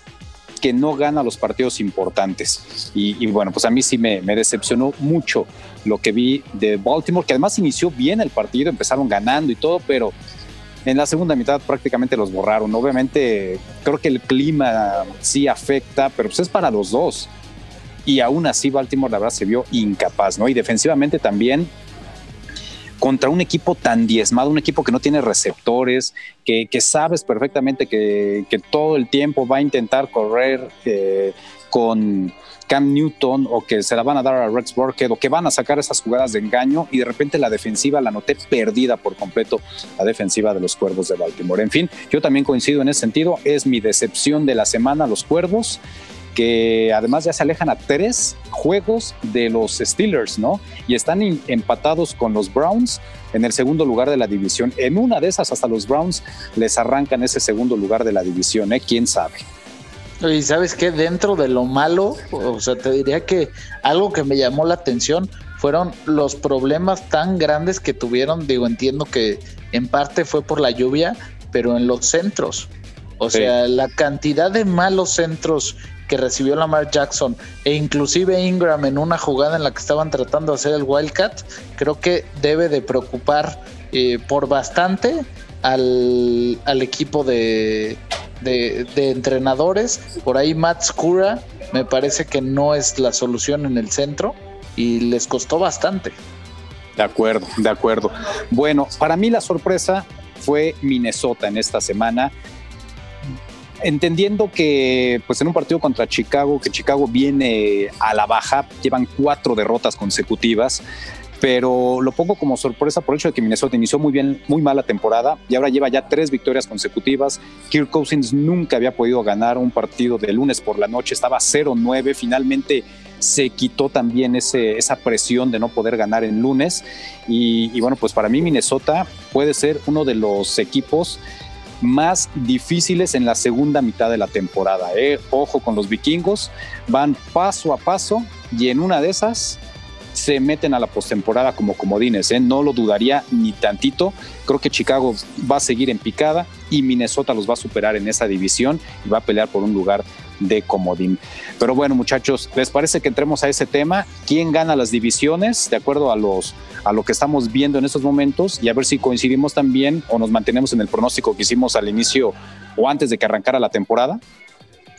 que no gana los partidos importantes. Y, bueno, pues a mí sí me, decepcionó mucho lo que vi de Baltimore, que además inició bien el partido, empezaron ganando y todo, pero en la segunda mitad prácticamente los borraron. Obviamente creo que el clima sí afecta, pero pues es para los dos. Y aún así Baltimore la verdad se vio incapaz, ¿no? Y defensivamente también contra un equipo tan diezmado, un equipo que no tiene receptores, que, sabes perfectamente que, todo el tiempo va a intentar correr eh, con Cam Newton o que se la van a dar a Rex Burkhead o que van a sacar esas jugadas de engaño y de repente la defensiva la noté perdida por completo, la defensiva de los Cuervos de Baltimore. En fin, yo también coincido en ese sentido, es mi decepción de la semana los Cuervos que además ya se alejan a tres juegos de los Steelers, ¿no? Y están empatados con los Browns en el segundo lugar de la división. En una de esas hasta los Browns les arrancan ese segundo lugar de la división, ¿eh? ¿Quién sabe? Y sabes qué, dentro de lo malo, o sea, te diría que algo que me llamó la atención fueron los problemas tan grandes que tuvieron, digo, entiendo que en parte fue por la lluvia, pero en los centros. O sea, la cantidad de malos centros que recibió Lamar Jackson e inclusive Ingram en una jugada en la que estaban tratando de hacer el Wildcat, creo que debe de preocupar eh, por bastante al, equipo de, de, entrenadores. Por ahí Matt Skura me parece que no es la solución en el centro y les costó bastante. De acuerdo, de acuerdo. Bueno, para mí la sorpresa fue Minnesota en esta semana. Entendiendo que pues en un partido contra Chicago, que Chicago viene a la baja, llevan cuatro derrotas consecutivas, pero lo pongo como sorpresa por el hecho de que Minnesota inició muy bien, muy mala temporada y ahora lleva ya tres victorias consecutivas. Kirk Cousins nunca había podido ganar un partido de lunes por la noche, estaba 0-9, finalmente se quitó también ese, esa presión de no poder ganar en lunes y, bueno, pues para mí Minnesota puede ser uno de los equipos más difíciles en la segunda mitad de la temporada. ¿eh? Ojo con los vikingos, van paso a paso y en una de esas se meten a la postemporada como comodines, ¿eh? no lo dudaría ni tantito. Creo que Chicago va a seguir en picada y Minnesota los va a superar en esa división y va a pelear por un lugar de comodín. Pero bueno, muchachos, ¿les parece que entremos a ese tema? ¿Quién gana las divisiones de acuerdo a los a lo que estamos viendo en estos momentos y a ver si coincidimos también o nos mantenemos en el pronóstico que hicimos al inicio o antes de que arrancara la temporada?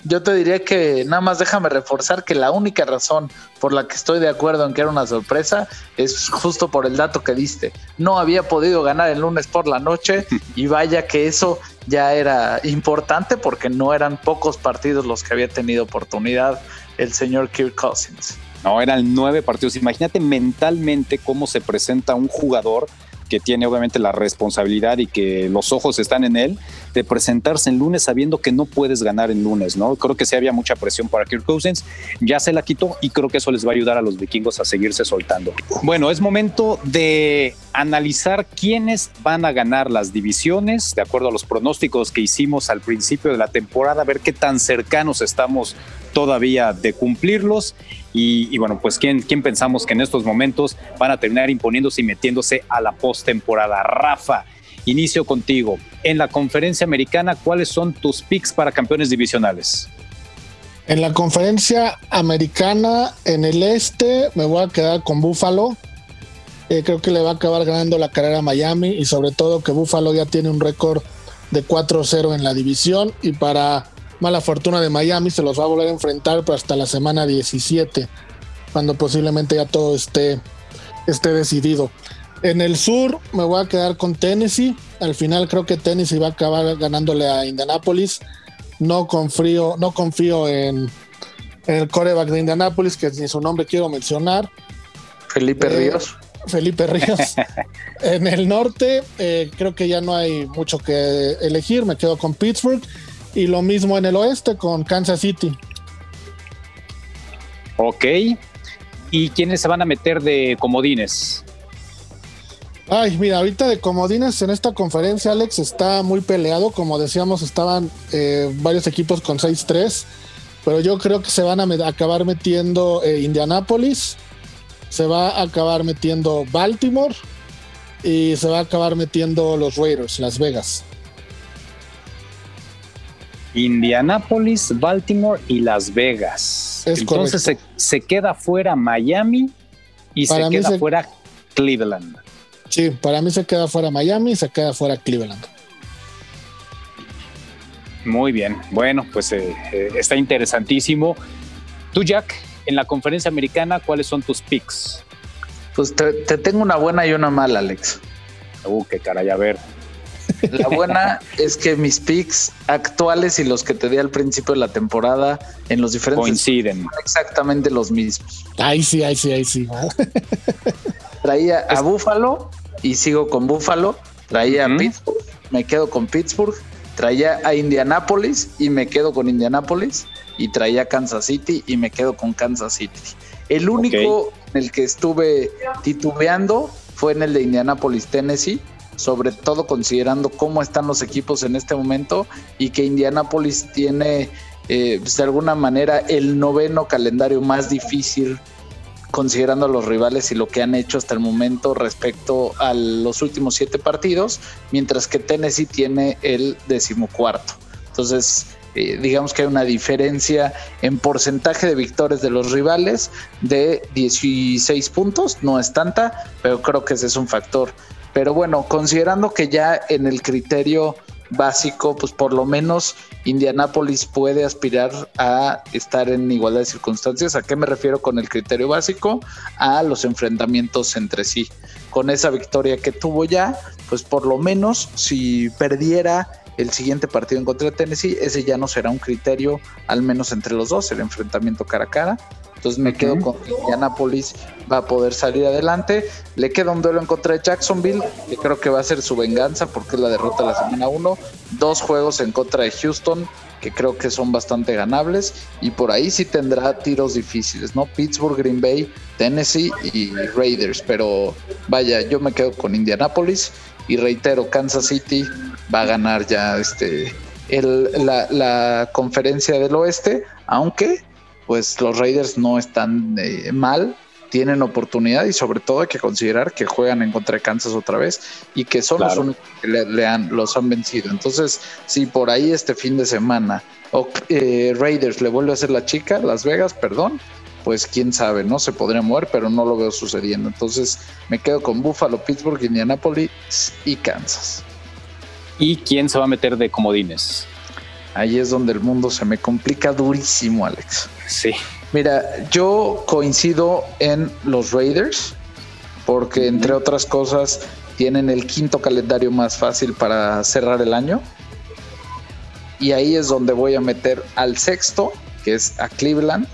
yo te diría que nada más déjame reforzar que la única razón por la que estoy de acuerdo en que era una sorpresa es justo por el dato que diste. No había podido ganar el lunes por la noche <laughs> y vaya que eso ya era importante porque no eran pocos partidos los que había tenido oportunidad el señor Kirk Cousins. No, eran nueve partidos. Imagínate mentalmente cómo se presenta un jugador que tiene obviamente la responsabilidad y que los ojos están en él, de presentarse en lunes sabiendo que no puedes ganar en lunes, ¿no? Creo que sí había mucha presión para Kirk Cousins, ya se la quitó y creo que eso les va a ayudar a los vikingos a seguirse soltando. Bueno, es momento de analizar quiénes van a ganar las divisiones, de acuerdo a los pronósticos que hicimos al principio de la temporada, ver qué tan cercanos estamos todavía de cumplirlos. Y, bueno, pues ¿quién, ¿quién, pensamos que en estos momentos van a terminar imponiéndose y metiéndose a la postemporada. Rafa, inicio contigo. En la conferencia americana, ¿cuáles son tus picks para campeones divisionales? En la conferencia americana, en el este, me voy a quedar con Buffalo. Eh, creo que le va a acabar ganando la carrera a Miami y sobre todo que Buffalo ya tiene un récord de 4-0 en la división y para mala fortuna de Miami, se los va a volver a enfrentar pero hasta la semana 17, cuando posiblemente ya todo esté, esté decidido. En el sur me voy a quedar con Tennessee. Al final creo que Tennessee va a acabar ganándole a Indianapolis. No confío, no confío en, el coreback de Indianapolis, que ni su nombre quiero mencionar. Felipe eh, Ríos. Felipe Ríos. <laughs> en el norte eh, creo que ya no hay mucho que elegir. Me quedo con Pittsburgh. Y lo mismo en el oeste con Kansas City. Ok. ¿Y quiénes se van a meter de comodines? Ay, mira, ahorita de comodines en esta conferencia, Alex, está muy peleado. Como decíamos, estaban eh, varios equipos con 6-3. Pero yo creo que se van a acabar metiendo eh, Indianapolis. Se va a acabar metiendo Baltimore. Y se va a acabar metiendo los Raiders, Las Vegas. Indianapolis, Baltimore y Las Vegas. Entonces se, queda fuera Miami y se queda fuera Cleveland. Sí, para mí se queda fuera Miami y se queda fuera Cleveland. Muy bien, bueno, pues eh, eh, está interesantísimo. Tú, Jack, en la conferencia americana, ¿cuáles son tus picks? Pues te, te tengo una buena y una mala, Alex. Uh, qué caray, a ver. La buena es que mis picks actuales y los que te di al principio de la temporada en los diferentes coinciden. Son exactamente los mismos. Ahí sí, ahí sí, ahí sí. Traía a Buffalo y sigo con Buffalo. Traía a Pittsburgh, me quedo con Pittsburgh. Traía a Indianapolis y me quedo con Indianapolis. Y traía a Kansas City y me quedo con Kansas City. El único en el que estuve titubeando fue en el de Indianapolis, Tennessee sobre todo considerando cómo están los equipos en este momento y que Indianapolis tiene eh, pues, de alguna manera el noveno calendario más difícil considerando a los rivales y lo que han hecho hasta el momento respecto a los últimos siete partidos, mientras que Tennessee tiene el decimocuarto. Entonces, eh, digamos que hay una diferencia en porcentaje de victorias de los rivales de 16 puntos, no es tanta, pero creo que ese es un factor pero bueno, considerando que ya en el criterio básico, pues por lo menos Indianapolis puede aspirar a estar en igualdad de circunstancias. ¿A qué me refiero con el criterio básico? A los enfrentamientos entre sí. Con esa victoria que tuvo ya, pues por lo menos si perdiera el siguiente partido en contra de Tennessee, ese ya no será un criterio, al menos entre los dos, el enfrentamiento cara a cara. Entonces me quedo con que Indianapolis va a poder salir adelante. Le queda un duelo en contra de Jacksonville, que creo que va a ser su venganza porque es la derrota de la semana 1. Dos juegos en contra de Houston, que creo que son bastante ganables. Y por ahí sí tendrá tiros difíciles, ¿no? Pittsburgh, Green Bay, Tennessee y Raiders. Pero vaya, yo me quedo con Indianapolis. Y reitero, Kansas City va a ganar ya este la, la conferencia del oeste, aunque pues los Raiders no están eh, mal, tienen oportunidad y sobre todo hay que considerar que juegan en contra de Kansas otra vez y que son los únicos que le, han, los han vencido. Entonces, si por ahí este fin de semana eh, Raiders le vuelve a hacer la chica, Las Vegas, perdón, pues quién sabe, no se podría mover, pero no lo veo sucediendo. Entonces me quedo con Buffalo, Pittsburgh, Indianapolis y Kansas. ¿Y quién se va a meter de comodines? Ahí es donde el mundo se me complica durísimo, Alex. Sí. Mira, yo coincido en los Raiders, porque entre otras cosas tienen el quinto calendario más fácil para cerrar el año. Y ahí es donde voy a meter al sexto, que es a Cleveland,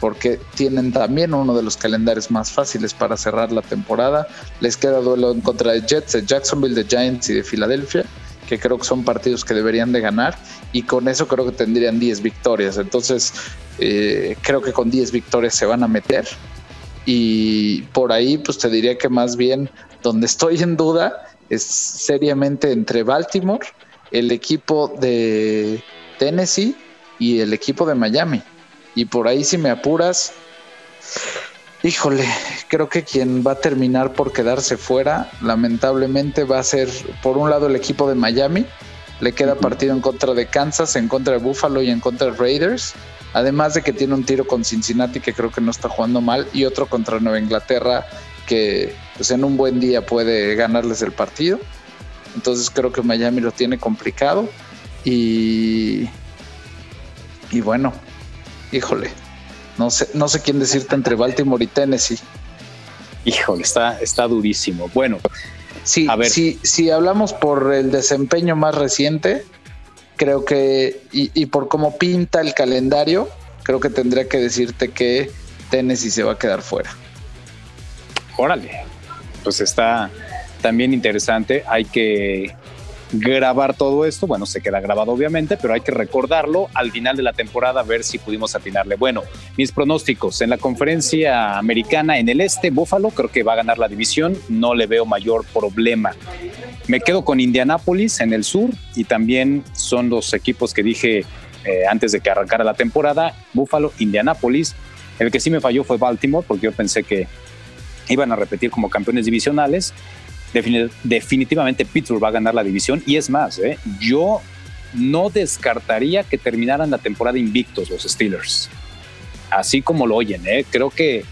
porque tienen también uno de los calendarios más fáciles para cerrar la temporada. Les queda duelo en contra de Jets, de Jacksonville, de Giants y de Filadelfia que creo que son partidos que deberían de ganar y con eso creo que tendrían 10 victorias. Entonces eh, creo que con 10 victorias se van a meter y por ahí pues te diría que más bien donde estoy en duda es seriamente entre Baltimore, el equipo de Tennessee y el equipo de Miami. Y por ahí si me apuras, Híjole, creo que quien va a terminar por quedarse fuera, lamentablemente, va a ser por un lado el equipo de Miami. Le queda partido en contra de Kansas, en contra de Buffalo y en contra de Raiders. Además de que tiene un tiro con Cincinnati que creo que no está jugando mal y otro contra Nueva Inglaterra que pues en un buen día puede ganarles el partido. Entonces creo que Miami lo tiene complicado y y bueno, híjole, no sé, no sé quién decirte entre Baltimore y Tennessee. Híjole, está, está durísimo. Bueno, sí, a ver. Si, si hablamos por el desempeño más reciente, creo que, y, y por cómo pinta el calendario, creo que tendría que decirte que Tennessee se va a quedar fuera. Órale, pues está también interesante. Hay que grabar todo esto. Bueno, se queda grabado obviamente, pero hay que recordarlo al final de la temporada, a ver si pudimos atinarle. Bueno, mis pronósticos en la conferencia americana en el este, Buffalo creo que va a ganar la división, no le veo mayor problema. Me quedo con Indianapolis en el sur y también son los equipos que dije eh, antes de que arrancara la temporada, Buffalo, Indianapolis. El que sí me falló fue Baltimore porque yo pensé que iban a repetir como campeones divisionales definitivamente Pittsburgh va a ganar la división y es más, ¿eh? yo no descartaría que terminaran la temporada invictos los Steelers, así como lo oyen, ¿eh? creo que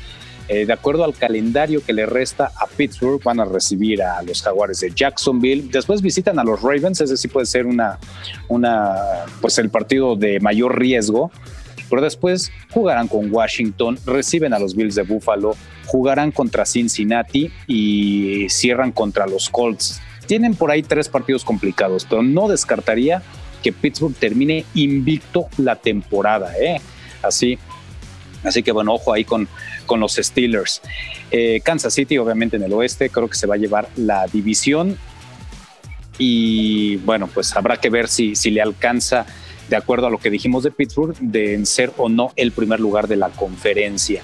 eh, de acuerdo al calendario que le resta a Pittsburgh, van a recibir a los Jaguares de Jacksonville. Después visitan a los Ravens, ese sí puede ser una, una, pues el partido de mayor riesgo pero después jugarán con Washington, reciben a los Bills de Buffalo, jugarán contra Cincinnati y cierran contra los Colts. Tienen por ahí tres partidos complicados, pero no descartaría que Pittsburgh termine invicto la temporada. ¿eh? Así, así que bueno, ojo ahí con, con los Steelers. Eh, Kansas City, obviamente en el oeste, creo que se va a llevar la división. Y bueno, pues habrá que ver si, si le alcanza de acuerdo a lo que dijimos de Pittsburgh, de ser o no el primer lugar de la conferencia.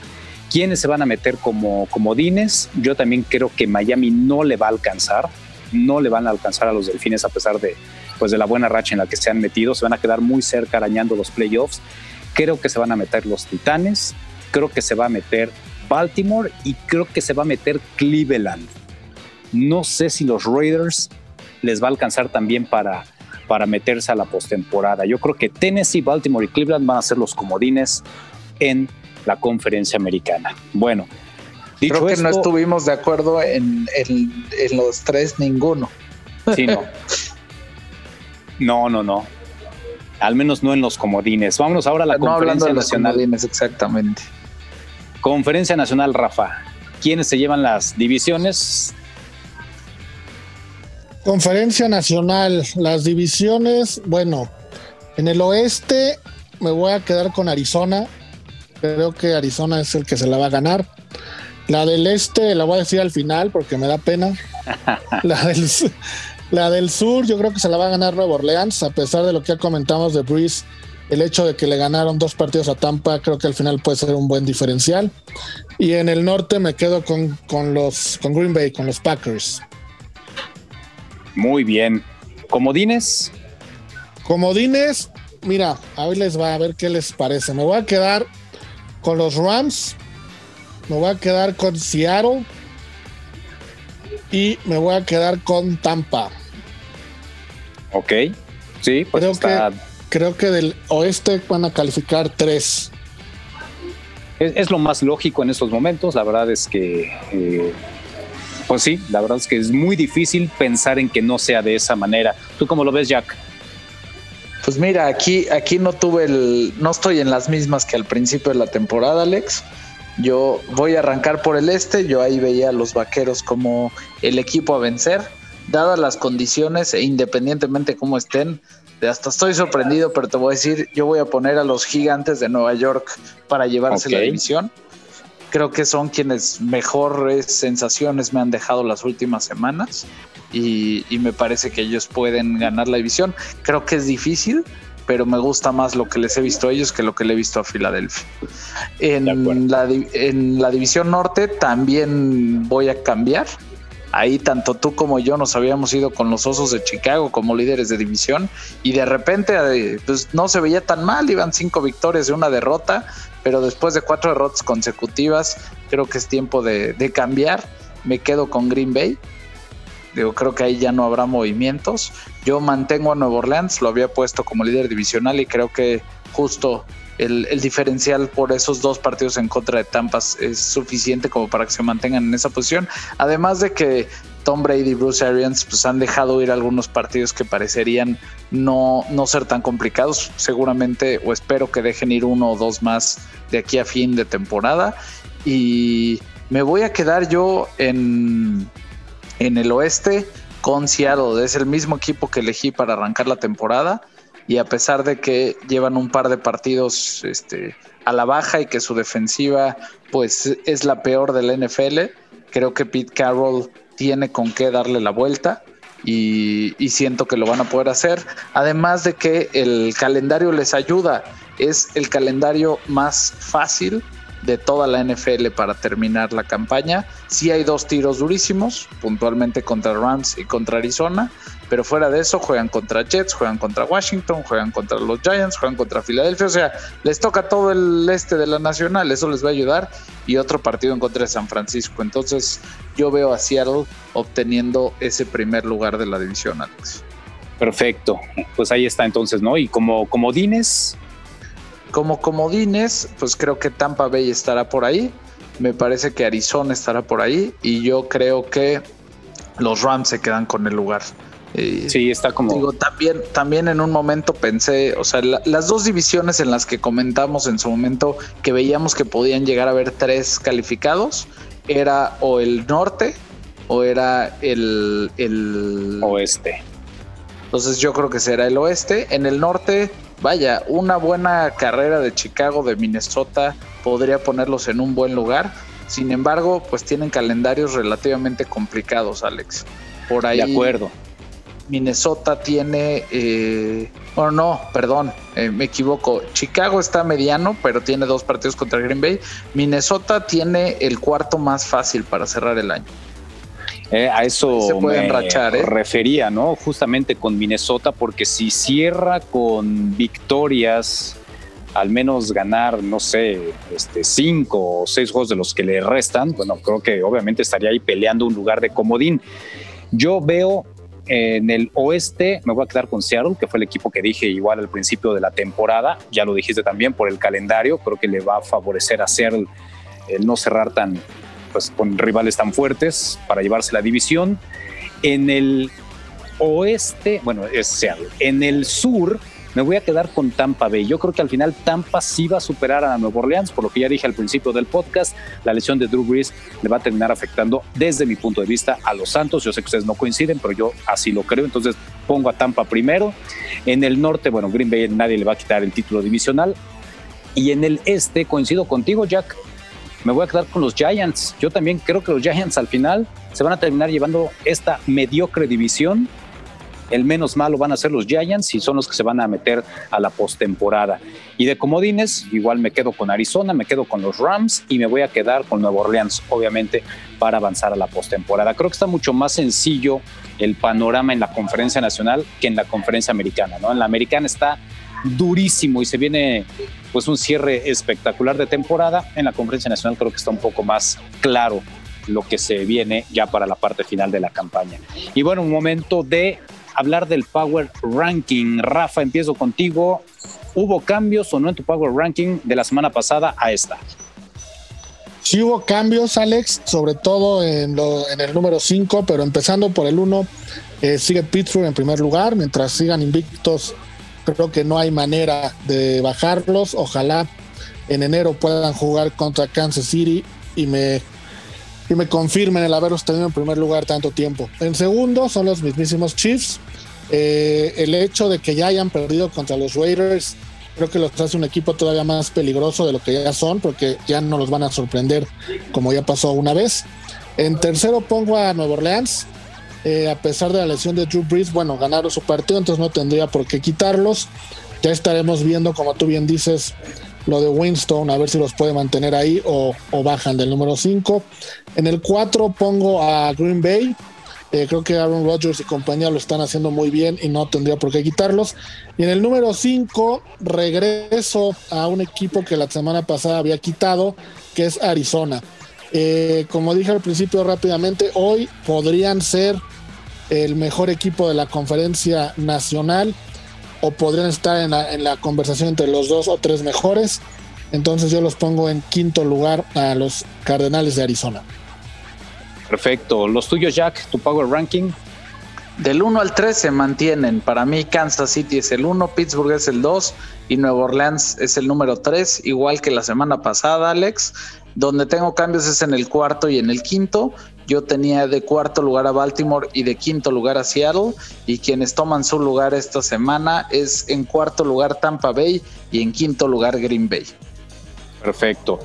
¿Quiénes se van a meter como comodines? Yo también creo que Miami no le va a alcanzar, no le van a alcanzar a los Delfines a pesar de, pues, de la buena racha en la que se han metido, se van a quedar muy cerca arañando los playoffs. Creo que se van a meter los Titanes, creo que se va a meter Baltimore y creo que se va a meter Cleveland. No sé si los Raiders les va a alcanzar también para para meterse a la postemporada. Yo creo que Tennessee, Baltimore y Cleveland van a ser los comodines en la conferencia americana. Bueno, dicho creo que no estuvimos de acuerdo en, los tres ninguno. Sí, no. <laughs> No, no, no. Al menos no en los comodines. Vámonos ahora a la no conferencia de nacional. Comodines, exactamente. Conferencia nacional, Rafa. ¿Quiénes se llevan las divisiones? Conferencia nacional, las divisiones, bueno, en el oeste me voy a quedar con Arizona. Creo que Arizona es el que se la va a ganar. La del este la voy a decir al final porque me da pena. <laughs> La del, la del sur yo creo que se la va a ganar Nueva Orleans, a pesar de lo que ya comentamos de Breeze. El hecho de que le ganaron dos partidos a Tampa creo que al final puede ser un buen diferencial. Y en el norte me quedo con, con los con Green Bay, con los Packers. Muy bien. ¿Comodines? Comodines, mira, hoy les va a ver qué les parece. Me voy a quedar con los Rams, me voy a quedar con Seattle y me voy a quedar con Tampa. Ok, sí, pues creo, está... que, creo que del oeste van a calificar tres. Es, es, lo más lógico en estos momentos. La verdad es que, eh, pues sí, la verdad es que es muy difícil pensar en que no sea de esa manera. ¿Tú cómo lo ves, Jack? Pues mira, aquí, aquí no tuve el, no estoy en las mismas que al principio de la temporada, Alex. Yo voy a arrancar por el este, yo ahí veía a los vaqueros como el equipo a vencer, dadas las condiciones e independientemente cómo estén, hasta estoy sorprendido, pero te voy a decir, yo voy a poner a los gigantes de Nueva York para llevarse okay. la división. Creo que son quienes mejores sensaciones me han dejado las últimas semanas y, y me parece que ellos pueden ganar la división. Creo que es difícil, pero me gusta más lo que les he visto a ellos que lo que le he visto a Filadelfia. En la, en la división norte también voy a cambiar. Ahí tanto tú como yo nos habíamos ido con los Osos de Chicago como líderes de división y de repente pues, no se veía tan mal, iban cinco victorias y una derrota, pero después de cuatro derrotas consecutivas creo que es tiempo de, cambiar. Me quedo con Green Bay, Digo, creo que ahí ya no habrá movimientos. Yo mantengo a Nueva Orleans, lo había puesto como líder divisional y creo que justo el, diferencial por esos dos partidos en contra de Tampa es suficiente como para que se mantengan en esa posición. Además de que Tom Brady y Bruce Arians pues, han dejado ir algunos partidos que parecerían no, no ser tan complicados. Seguramente o espero que dejen ir uno o dos más de aquí a fin de temporada. Y me voy a quedar yo en, en el oeste con Seattle. Es el mismo equipo que elegí para arrancar la temporada y a pesar de que llevan un par de partidos este, a la baja y que su defensiva pues es la peor de la NFL, creo que Pete Carroll tiene con qué darle la vuelta y, siento que lo van a poder hacer. Además de que el calendario les ayuda, es el calendario más fácil de toda la NFL para terminar la campaña. Sí hay dos tiros durísimos, puntualmente contra Rams y contra Arizona, pero fuera de eso juegan contra Jets, juegan contra Washington, juegan contra los Giants, juegan contra Filadelfia, o sea, les toca todo el este de la Nacional, eso les va a ayudar, y otro partido en contra de San Francisco. Entonces yo veo a Seattle obteniendo ese primer lugar de la división, Alex. Perfecto, pues ahí está entonces, ¿no? Y como comodines, como comodines, pues creo que Tampa Bay estará por ahí. Me parece que Arizona estará por ahí. Y yo creo que los Rams se quedan con el lugar. Eh, sí, está como. Digo, también, también en un momento pensé, o sea, la, las dos divisiones en las que comentamos en su momento que veíamos que podían llegar a haber tres calificados, era o el norte o era el, el oeste. Entonces yo creo que será el oeste. En el norte, vaya, una buena carrera de Chicago, de Minnesota, podría ponerlos en un buen lugar. Sin embargo, pues tienen calendarios relativamente complicados, Alex. Por ahí. De acuerdo. Minnesota tiene. Eh, bueno, no, perdón, eh, me equivoco. Chicago está mediano, pero tiene dos partidos contra Green Bay. Minnesota tiene el cuarto más fácil para cerrar el año. Eh, a eso se me enrachar, ¿eh? refería, ¿no? Justamente con Minnesota, porque si cierra con victorias, al menos ganar, no sé, este, cinco o seis juegos de los que le restan, bueno, creo que obviamente estaría ahí peleando un lugar de comodín. Yo veo en el oeste, me voy a quedar con Seattle, que fue el equipo que dije igual al principio de la temporada, ya lo dijiste también por el calendario, creo que le va a favorecer a Seattle el no cerrar tan, pues con rivales tan fuertes para llevarse la división. En el oeste, bueno, es Seattle. En el sur, me voy a quedar con Tampa Bay. Yo creo que al final Tampa sí va a superar a Nueva Orleans, por lo que ya dije al principio del podcast, la lesión de Drew Brees le va a terminar afectando desde mi punto de vista a los Santos. Yo sé que ustedes no coinciden, pero yo así lo creo. Entonces pongo a Tampa primero. En el norte, bueno, Green Bay nadie le va a quitar el título divisional. Y en el este, coincido contigo, Jack, me voy a quedar con los Giants. Yo también creo que los Giants al final se van a terminar llevando esta mediocre división el menos malo van a ser los Giants y son los que se van a meter a la postemporada. Y de comodines, igual me quedo con Arizona, me quedo con los Rams y me voy a quedar con Nueva Orleans, obviamente, para avanzar a la postemporada. Creo que está mucho más sencillo el panorama en la conferencia nacional que en la conferencia americana. ¿no? En la americana está durísimo y se viene pues un cierre espectacular de temporada. En la conferencia nacional creo que está un poco más claro lo que se viene ya para la parte final de la campaña. Y bueno, un momento de hablar del Power Ranking. Rafa, empiezo contigo. ¿Hubo cambios o no en tu Power Ranking de la semana pasada a esta? Sí hubo cambios, Alex, sobre todo en, el número 5, pero empezando por el 1, eh, sigue Pittsburgh en primer lugar, mientras sigan invictos, creo que no hay manera de bajarlos. Ojalá en enero puedan jugar contra Kansas City y me y me confirmen el haberlos tenido en primer lugar tanto tiempo. En segundo son los mismísimos Chiefs. Eh, el hecho de que ya hayan perdido contra los Raiders creo que los hace un equipo todavía más peligroso de lo que ya son, porque ya no los van a sorprender como ya pasó una vez. En tercero pongo a Nueva Orleans. Eh, a pesar de la lesión de Drew Brees, bueno, ganaron su partido, entonces no tendría por qué quitarlos. Ya estaremos viendo, como tú bien dices, lo de Winston, a ver si los puede mantener ahí o, bajan del número 5. En el 4 pongo a Green Bay. Eh, creo que Aaron Rodgers y compañía lo están haciendo muy bien y no tendría por qué quitarlos. Y en el número 5 regreso a un equipo que la semana pasada había quitado, que es Arizona. Eh, como dije al principio rápidamente, hoy podrían ser el mejor equipo de la conferencia nacional o podrían estar en la, conversación entre los dos o tres mejores. Entonces yo los pongo en quinto lugar a los Cardenales de Arizona. Perfecto. Los tuyos, Jack, tu Power Ranking. Del 1 al 3 se mantienen. Para mí Kansas City es el 1, Pittsburgh es el 2 y Nueva Orleans es el número 3, igual que la semana pasada, Alex. Donde tengo cambios es en el cuarto y en el quinto. Yo tenía de cuarto lugar a Baltimore y de quinto lugar a Seattle. Y quienes toman su lugar esta semana es en cuarto lugar Tampa Bay y en quinto lugar Green Bay. Perfecto.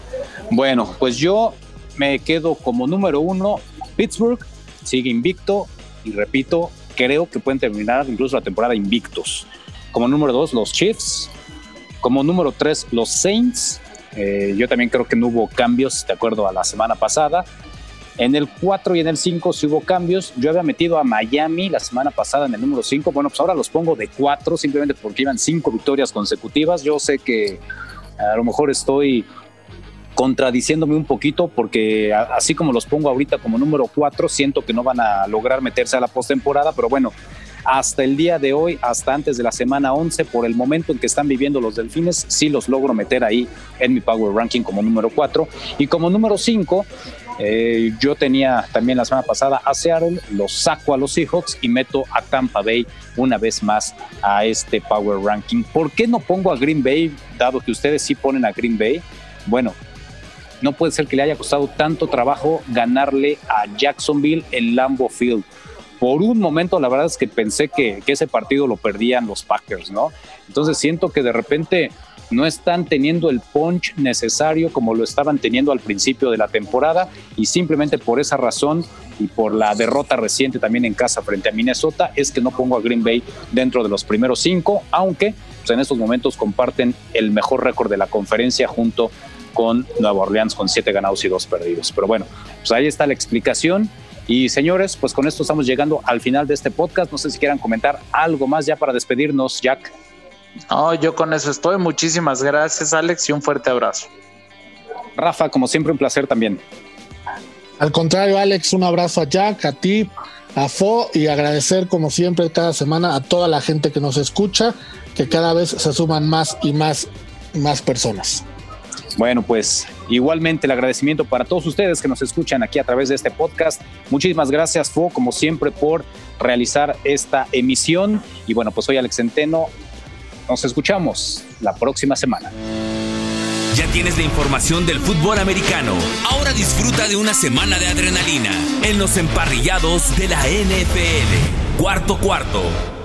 Bueno, pues yo me quedo como número uno. Pittsburgh sigue invicto y repito, creo que pueden terminar incluso la temporada invictos. Como número dos, los Chiefs. Como número tres, los Saints. Eh, yo también creo que no hubo cambios de acuerdo a la semana pasada. En el 4 y en el 5 sí hubo cambios. Yo había metido a Miami la semana pasada en el número 5. Bueno, pues ahora los pongo de 4 simplemente porque iban 5 victorias consecutivas. Yo sé que a lo mejor estoy contradiciéndome un poquito porque así como los pongo ahorita como número 4, siento que no van a lograr meterse a la postemporada, pero bueno, hasta el día de hoy, hasta antes de la semana 11, por el momento en que están viviendo los Delfines, sí los logro meter ahí en mi Power Ranking como número 4. Y como número 5, eh, yo tenía también la semana pasada a Seattle, los saco a los Seahawks y meto a Tampa Bay una vez más a este Power Ranking. ¿Por qué no pongo a Green Bay, dado que ustedes sí ponen a Green Bay? Bueno, no puede ser que le haya costado tanto trabajo ganarle a Jacksonville en Lambeau Field por un momento la verdad es que pensé que, ese partido lo perdían los Packers, ¿no? Entonces siento que de repente no están teniendo el punch necesario como lo estaban teniendo al principio de la temporada y simplemente por esa razón y por la derrota reciente también en casa frente a Minnesota es que no pongo a Green Bay dentro de los primeros cinco, aunque pues, en estos momentos comparten el mejor récord de la conferencia junto con Nueva Orleans con siete ganados y dos perdidos. Pero bueno, pues ahí está la explicación. Y señores, pues con esto estamos llegando al final de este podcast. No sé si quieran comentar algo más ya para despedirnos, Jack. No, yo con eso estoy. Muchísimas gracias, Alex, y un fuerte abrazo. Rafa, como siempre, un placer también. Al contrario, Alex, un abrazo a Jack, a ti, a Fo y agradecer como siempre cada semana a toda la gente que nos escucha, que cada vez se suman más y más, más personas. Bueno, pues igualmente el agradecimiento para todos ustedes que nos escuchan aquí a través de este podcast. Muchísimas gracias, Fo, como siempre, por realizar esta emisión. Y bueno, pues soy Alex Centeno. Nos escuchamos la próxima semana. Ya tienes la información del fútbol americano. Ahora disfruta de una semana de adrenalina en los emparrillados de la NFL. Cuarto cuarto